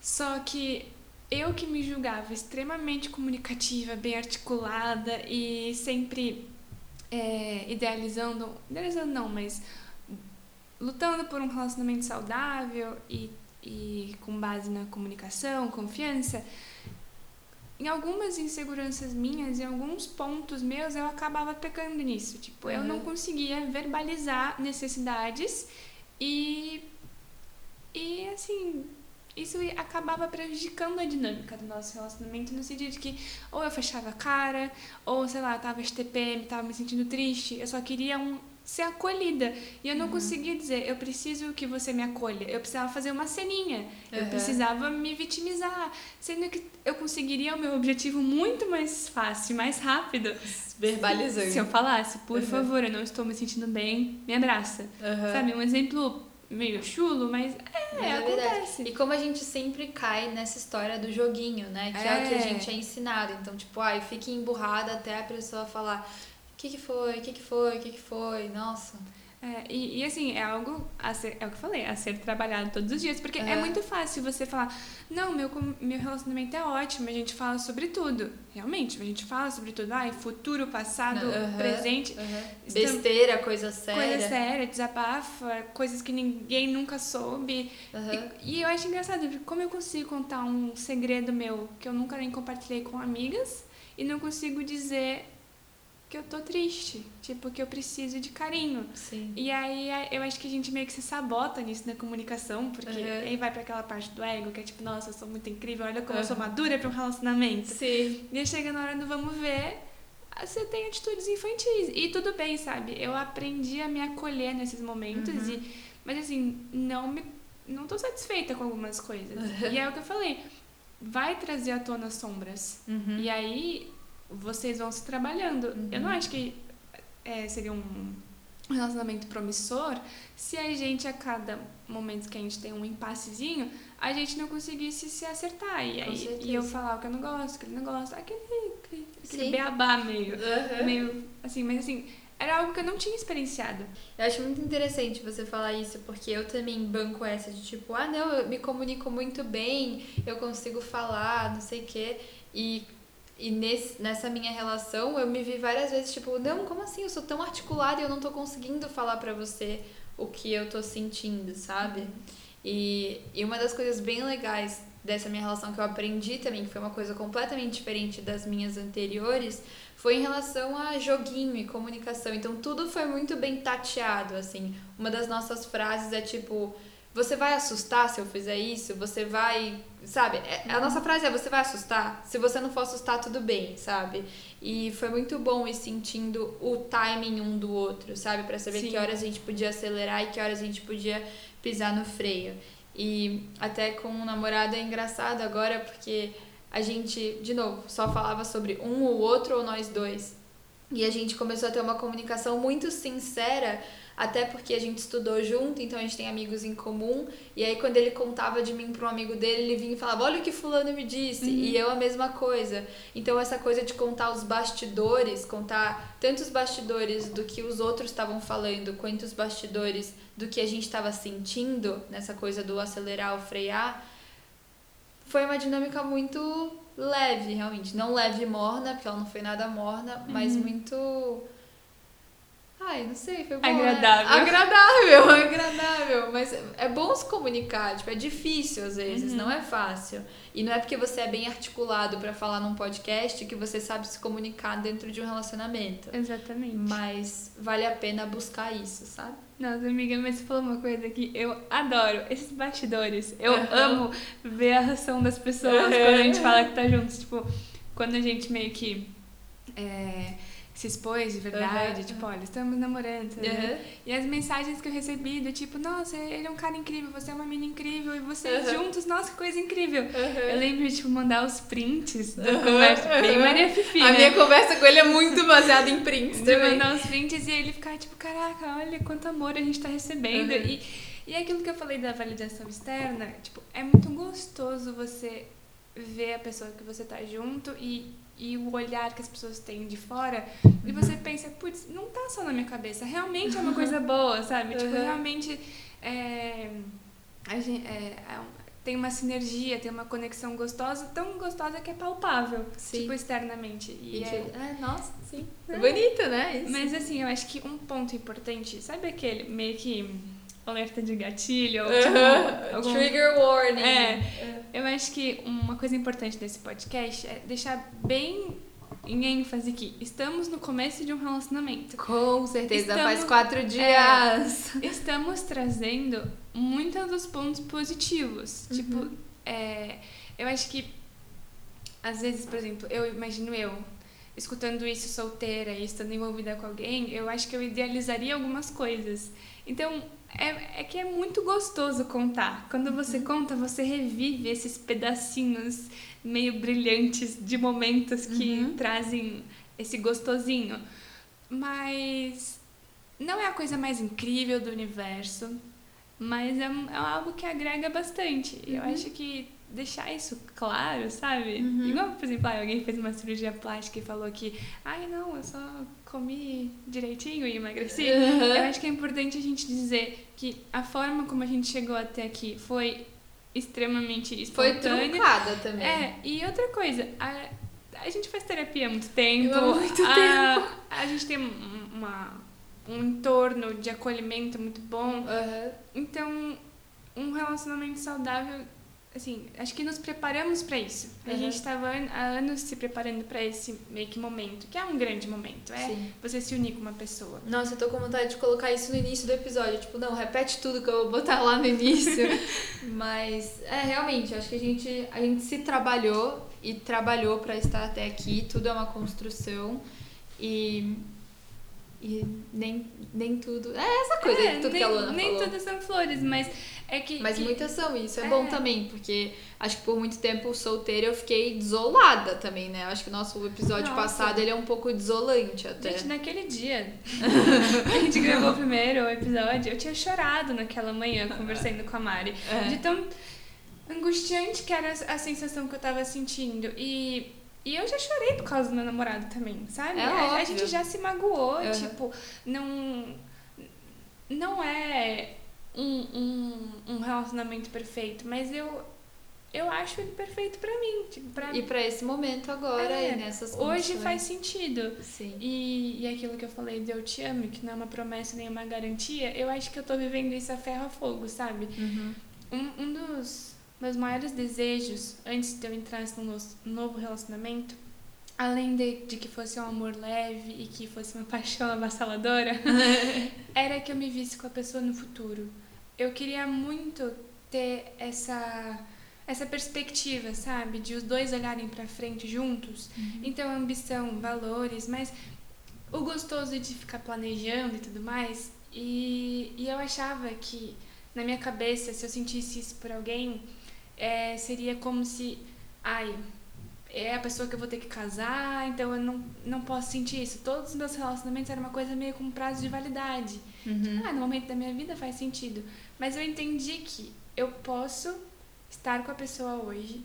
Só que eu que me julgava extremamente comunicativa, bem articulada e sempre é, idealizando, idealizando não, mas lutando por um relacionamento saudável e, e com base na comunicação, confiança, em algumas inseguranças minhas, em alguns pontos meus, eu acabava pecando nisso. Tipo, eu não Uhum. conseguia verbalizar necessidades e, e assim, isso acabava prejudicando a dinâmica do nosso relacionamento no sentido de que ou eu fechava a cara, ou sei lá, tava de TPM, tava me sentindo triste, eu só queria um ser acolhida. E eu não conseguia dizer, eu preciso que você me acolha. Eu precisava fazer uma ceninha. Eu Uhum. precisava me vitimizar. Sendo que eu conseguiria o meu objetivo muito mais fácil, mais rápido. Verbalizando. Se eu falasse, por Uhum. favor, eu não estou me sentindo bem, me abraça. Uhum. Sabe, um exemplo meio chulo, mas é, É acontece. E como a gente sempre cai nessa história do joguinho, né? Que é, o que a É. gente é ensinado. Então, tipo, ai, fique emburrada até a pessoa falar que, que foi, o que, que foi, o que, que foi, nossa. É, e, e, assim, é algo, a ser, é o que eu falei, a ser trabalhado todos os dias. Porque é É. muito fácil você falar, não, meu, meu relacionamento é ótimo, a gente fala sobre tudo. Realmente, a gente fala sobre tudo. Ai, futuro, passado, presente. Estamos- Besteira, coisa séria. Coisa séria, desabafa, coisas que ninguém nunca soube. E, e eu acho engraçado, porque como eu consigo contar um segredo meu que eu nunca nem compartilhei com amigas e não consigo dizer que eu tô triste, tipo, que eu preciso de carinho. Sim. E aí eu acho que a gente meio que se sabota nisso na comunicação, porque Uhum. aí vai pra aquela parte do ego, que é tipo, nossa, eu sou muito incrível, olha como eu sou Uhum. madura pra um relacionamento. Sim. E aí chega na hora do vamos ver, você tem atitudes infantis. E tudo bem, sabe? Eu aprendi a me acolher nesses momentos, Uhum. e, mas assim, não me. Não tô satisfeita com algumas coisas. Uhum. E é o que eu falei. Vai trazer à tona sombras. Uhum. E aí vocês vão se trabalhando. Eu não acho que é, seria um relacionamento promissor se a gente, a cada momento que a gente tem um impassezinho, a gente não conseguisse se acertar. E, aí, e eu falar o que eu não gosto, o que ele não gosta, aquele, aquele, aquele beabá meio, Uhum. meio assim, mas assim, era algo que eu não tinha experienciado. Eu acho muito interessante você falar isso, porque eu também banco essa de tipo, ah, não, eu me comunico muito bem, eu consigo falar, não sei o quê. E, e nesse, nessa minha relação, eu me vi várias vezes, tipo, não, como assim? Eu sou tão articulada e eu não tô conseguindo falar pra você o que eu tô sentindo, sabe? E, e uma das coisas bem legais dessa minha relação que eu aprendi também, que foi uma coisa completamente diferente das minhas anteriores, foi em relação a joguinho e comunicação. Então tudo foi muito bem tateado, assim. Uma das nossas frases é tipo, você vai assustar se eu fizer isso? Você vai, sabe? É- A nossa frase é você vai assustar? Se você não for assustar, tudo bem, sabe? E foi muito bom ir sentindo o timing um do outro, sabe? Pra saber Sim. que horas a gente podia acelerar e que horas a gente podia pisar no freio. E até com o namorado é engraçado agora porque a gente, de novo, só falava sobre um ou outro ou nós dois. E a gente começou a ter uma comunicação muito sincera, até porque a gente estudou junto, então a gente tem amigos em comum. E aí, quando ele contava de mim para um amigo dele, ele vinha e falava: Olha o que Fulano me disse. E eu a mesma coisa. Então, essa coisa de contar os bastidores, contar tanto os bastidores do que os outros estavam falando, quanto os bastidores do que a gente estava sentindo, nessa coisa do acelerar ou frear, foi uma dinâmica muito leve, realmente. Não leve e morna, porque ela não foi nada morna, mas muito. Ai, não sei, foi bom. né? Agradável. Agradável, [laughs] agradável. Mas é bom se comunicar, tipo, é difícil às vezes, Uhum. não é fácil. E não é porque você é bem articulado pra falar num podcast que você sabe se comunicar dentro de um relacionamento. Exatamente. Mas vale a pena buscar isso, sabe? Nossa, amiga, mas você falou uma coisa que eu adoro, esses bastidores. Eu Aham. amo ver a reação das pessoas Aham. quando a gente fala que tá juntos. Tipo, quando a gente meio que é, se expôs de verdade, Aham. tipo, olha, estamos namorando. né? Aham. E as mensagens que eu recebi do tipo, nossa, ele é um cara incrível, você é uma mina incrível, e vocês Aham. juntos, nossa, que coisa incrível. Eu lembro de, tipo, mandar os prints da conversa, bem. Maria Fifi, A né? minha conversa com ele é muito baseada em prints de também. mandar os prints e ele ficar tipo, caraca, olha quanto amor a gente tá recebendo. Uhum. E, e aquilo que eu falei da validação externa, tipo, é muito gostoso você ver a pessoa que você tá junto e, e o olhar que as pessoas têm de fora. E você pensa, putz, não tá só na minha cabeça, realmente é uma coisa [laughs] boa, sabe? Tipo, Uhum. realmente é, gente, é, é tem uma sinergia, tem uma conexão gostosa, tão gostosa que é palpável, Sim. tipo, externamente. E, E é, tipo, é, nossa, sim. Bonito, né? Isso. mas assim, eu acho que um ponto importante, sabe aquele meio que alerta de gatilho? Ou, Aham. tipo, algum- Trigger warning. É. Eu acho que uma coisa importante desse podcast é deixar bem em ênfase que estamos no começo de um relacionamento. Com certeza, Estamos- faz quatro dias. Estamos trazendo muitos dos pontos positivos. Uhum. Tipo, é, eu acho que às vezes, por exemplo, eu imagino eu escutando isso solteira e estando envolvida com alguém, eu acho que eu idealizaria algumas coisas. Então, é, é que é muito gostoso contar. Quando você Uhum. conta, você revive esses pedacinhos meio brilhantes de momentos que Uhum. trazem esse gostosinho. Mas não é a coisa mais incrível do universo, mas é, é algo que agrega bastante. E Eu Uhum. acho que deixar isso claro, sabe? Uhum. Igual, por exemplo, ah, alguém fez uma cirurgia plástica e falou que, ai não, eu só comi direitinho e emagreci. Uhum. Eu acho que é importante a gente dizer que a forma como a gente chegou até aqui foi extremamente Foi espontânea. truncada também. É, e outra coisa, a, a gente faz terapia há muito tempo. Há muito a, A gente tem um- uma, um entorno de acolhimento muito bom. Aham. Então, um relacionamento saudável assim, acho que nos preparamos para isso. A Uhum. gente estava há anos se preparando para esse meio que momento, que é um grande momento, é Sim. você se unir com uma pessoa. Nossa, eu tô com vontade de colocar isso no início do episódio. Tipo, não, repete tudo que eu vou botar lá no início. [laughs] Mas, é, realmente, acho que a gente, a gente se trabalhou e trabalhou pra estar até aqui. Tudo é uma construção. E. E nem, nem tudo. É essa coisa, É, tudo nem, que a Luana nem falou. todas são flores, mas é que. Mas que- muitas são, isso é, É. bom também, porque acho que por muito tempo solteira eu fiquei desolada também, né? Acho que o nosso episódio Nossa. passado ele é um pouco desolante até. Gente, naquele dia [laughs] que a gente gravou o primeiro episódio, eu tinha chorado naquela manhã [laughs] conversando com a Mari. É. De tão angustiante que era a sensação que eu tava sentindo. E, e eu já chorei por causa do meu namorado também, sabe? É a, a gente já se magoou, Uhum. tipo, não. Não é um, um, um relacionamento perfeito, mas eu. Eu acho ele perfeito pra mim. Tipo, pra E pra esse momento agora É, e nessas Hoje condições. faz sentido. Sim. E, e aquilo que eu falei de eu te amo, que não é uma promessa nem uma garantia, eu acho que eu tô vivendo isso a ferro a fogo, sabe? Uhum. Um, um dos meus maiores desejos, antes de eu entrar nesse no- novo relacionamento, além de, de que fosse um amor leve e que fosse uma [laughs] paixão avassaladora, [laughs] era que eu me visse com a pessoa no futuro. Eu queria muito ter essa essa perspectiva, sabe, de os dois olharem pra frente juntos. Então, ambição, valores, mas o gostoso de ficar planejando e tudo mais. E, e eu achava que, na minha cabeça, se eu sentisse isso por alguém, é, seria como se, ai, é a pessoa que eu vou ter que casar, então eu não, não posso sentir isso. Todos os meus relacionamentos eram uma coisa meio com prazo de validade. Uhum. Ah, no momento da minha vida faz sentido. Mas eu entendi que eu posso estar com a pessoa hoje,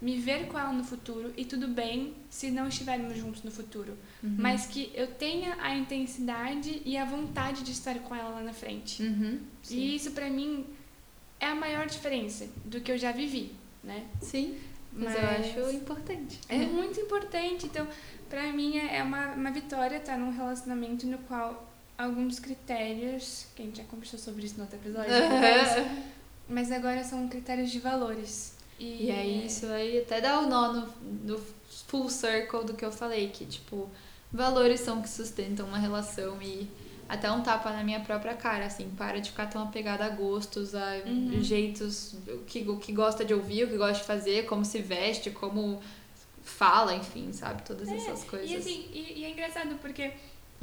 me ver com ela no futuro e tudo bem se não estivermos juntos no futuro. Uhum. Mas que eu tenha a intensidade e a vontade de estar com ela lá na frente. Uhum. E isso pra mim é a maior diferença do que eu já vivi, né? Sim. Mas, eu acho importante. É muito importante. Então, pra mim é uma, uma vitória estar num relacionamento no qual alguns critérios, que a gente já conversou sobre isso no outro episódio, mas agora são critérios de valores. E, E aí isso aí até dá o nó no, no full circle do que eu falei, que tipo, valores são que sustentam uma relação e até um tapa na minha própria cara, assim, para de ficar tão apegada a gostos, a Uhum. jeitos, o que, o que gosta de ouvir, o que gosta de fazer, como se veste, como fala, enfim, sabe? Todas essas coisas. E assim, e, e é engraçado porque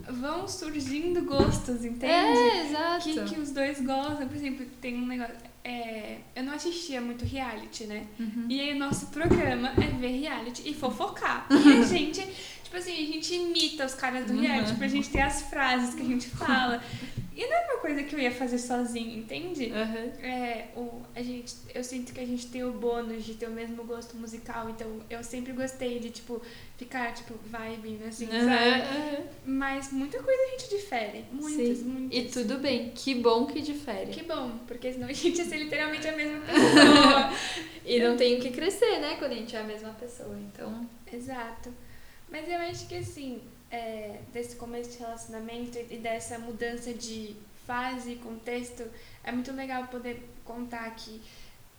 vão surgindo gostos, entende? é, exato. Que, que os dois gostam. Por exemplo, tem um negócio. é, eu não assistia muito reality, né? Uhum. E aí o nosso programa é ver reality e fofocar. [laughs] E a gente, tipo assim, a gente imita os caras do reality, Uhum. pra gente ter as frases que a gente fala. E não é uma coisa que eu ia fazer sozinha, entende? Uhum. É, o, a gente, eu sinto que a gente tem o bônus de ter o mesmo gosto musical, então eu sempre gostei de, tipo, ficar, tipo, vibing, assim, sabe? Uhum, uhum. Mas muita coisa a gente difere. Muitas, Sim. muitas. E tudo bem, que bom que difere. Que bom, porque senão a gente ia ser literalmente a mesma [laughs] pessoa. E não tem o que crescer, né, quando a gente é a mesma pessoa, então... Exato. Mas eu acho que assim, é, desse começo de relacionamento e dessa mudança de fase e contexto, é muito legal poder contar que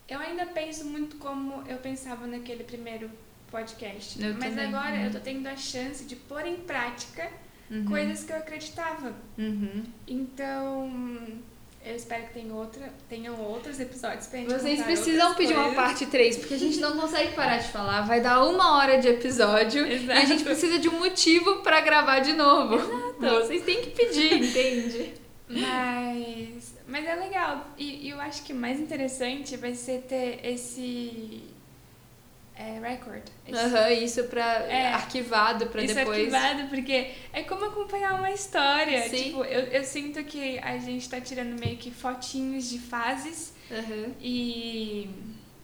eu ainda penso muito como eu pensava naquele primeiro podcast. Eu Mas também, agora uhum. eu tô tendo a chance de pôr em prática Uhum. coisas que eu acreditava. Uhum. Então, eu espero que tenham, outra, tenham outros episódios pra gente Vocês precisam pedir uma coisas. parte 3, porque a gente não consegue parar de falar. Vai dar uma hora de episódio e a Exato. gente precisa de um motivo pra gravar de novo. Vocês têm que pedir, [laughs] entende? Mas, mas é legal. E, e eu acho que o mais interessante vai ser ter esse é, record. Esse, Aham, isso pra É. arquivado pra isso depois. arquivado, porque é como acompanhar uma história. Sim. Tipo, eu, eu sinto que a gente tá tirando meio que fotinhos de fases Aham. e,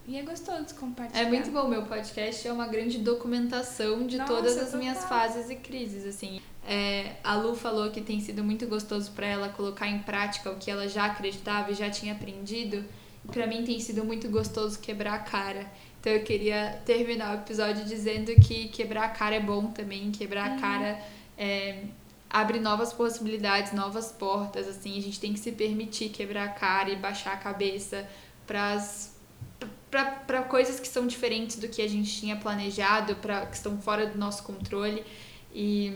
e é gostoso compartilhar. É muito bom, meu podcast é uma grande documentação de Nossa, todas as minhas fases e crises, assim. É, a Lu falou que tem sido muito gostoso pra ela colocar em prática o que ela já acreditava e já tinha aprendido. Pra mim tem sido muito gostoso quebrar a cara. Então eu queria terminar o episódio dizendo que quebrar a cara é bom também, quebrar a cara é, abre novas possibilidades, novas portas, assim, a gente tem que se permitir quebrar a cara e baixar a cabeça pra coisas que são diferentes do que a gente tinha planejado, pra, que estão fora do nosso controle. E,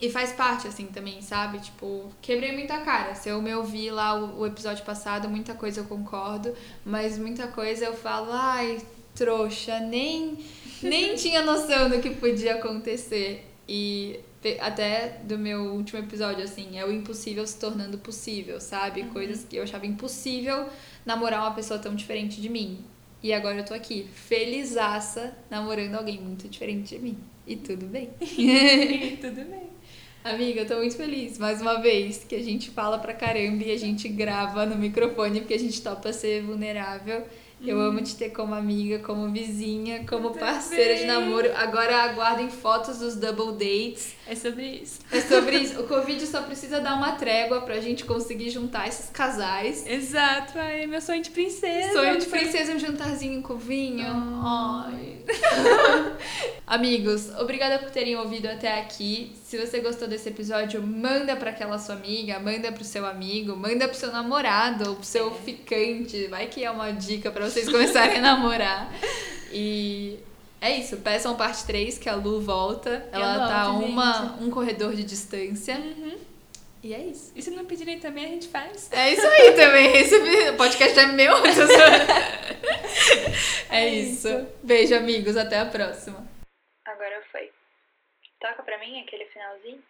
e faz parte, assim, também, sabe? Tipo, quebrei muita cara. Se eu me ouvir lá o, o episódio passado, muita coisa eu concordo, mas muita coisa eu falo, ai, trouxa, nem, nem [laughs] tinha noção do que podia acontecer. E até do meu último episódio, assim, é o impossível se tornando possível, sabe? Uhum. Coisas que eu achava impossível namorar uma pessoa tão diferente de mim. E agora eu tô aqui, felizaça, namorando alguém muito diferente de mim. E tudo bem. [laughs] [laughs] E tudo bem. Amiga, eu tô muito feliz, mais uma vez, que a gente fala pra caramba e a gente grava no microfone porque a gente topa ser vulnerável. Eu amo te ter como amiga, como vizinha, como parceira de namoro. Agora aguardem fotos dos double dates. É sobre isso. É sobre isso. O Covid só precisa dar uma trégua pra gente conseguir juntar esses casais. Exato. Ai, meu sonho de princesa. Sonho de princesa, um jantarzinho com vinho. Ai. [laughs] Amigos, obrigada por terem ouvido até aqui. Se você gostou desse episódio, manda pra aquela sua amiga, manda pro seu amigo, manda pro seu namorado ou pro seu ficante. Vai que é uma dica pra vocês começarem a namorar. E é isso, peçam parte 3 que a Lu volta. Ela tá volto, uma, um corredor de distância. Uhum. E é isso. E se não pedirem também, a gente faz. É isso aí também. Esse podcast é meu. [laughs] É isso. Beijo, amigos. Até a próxima. Toca pra mim aquele finalzinho.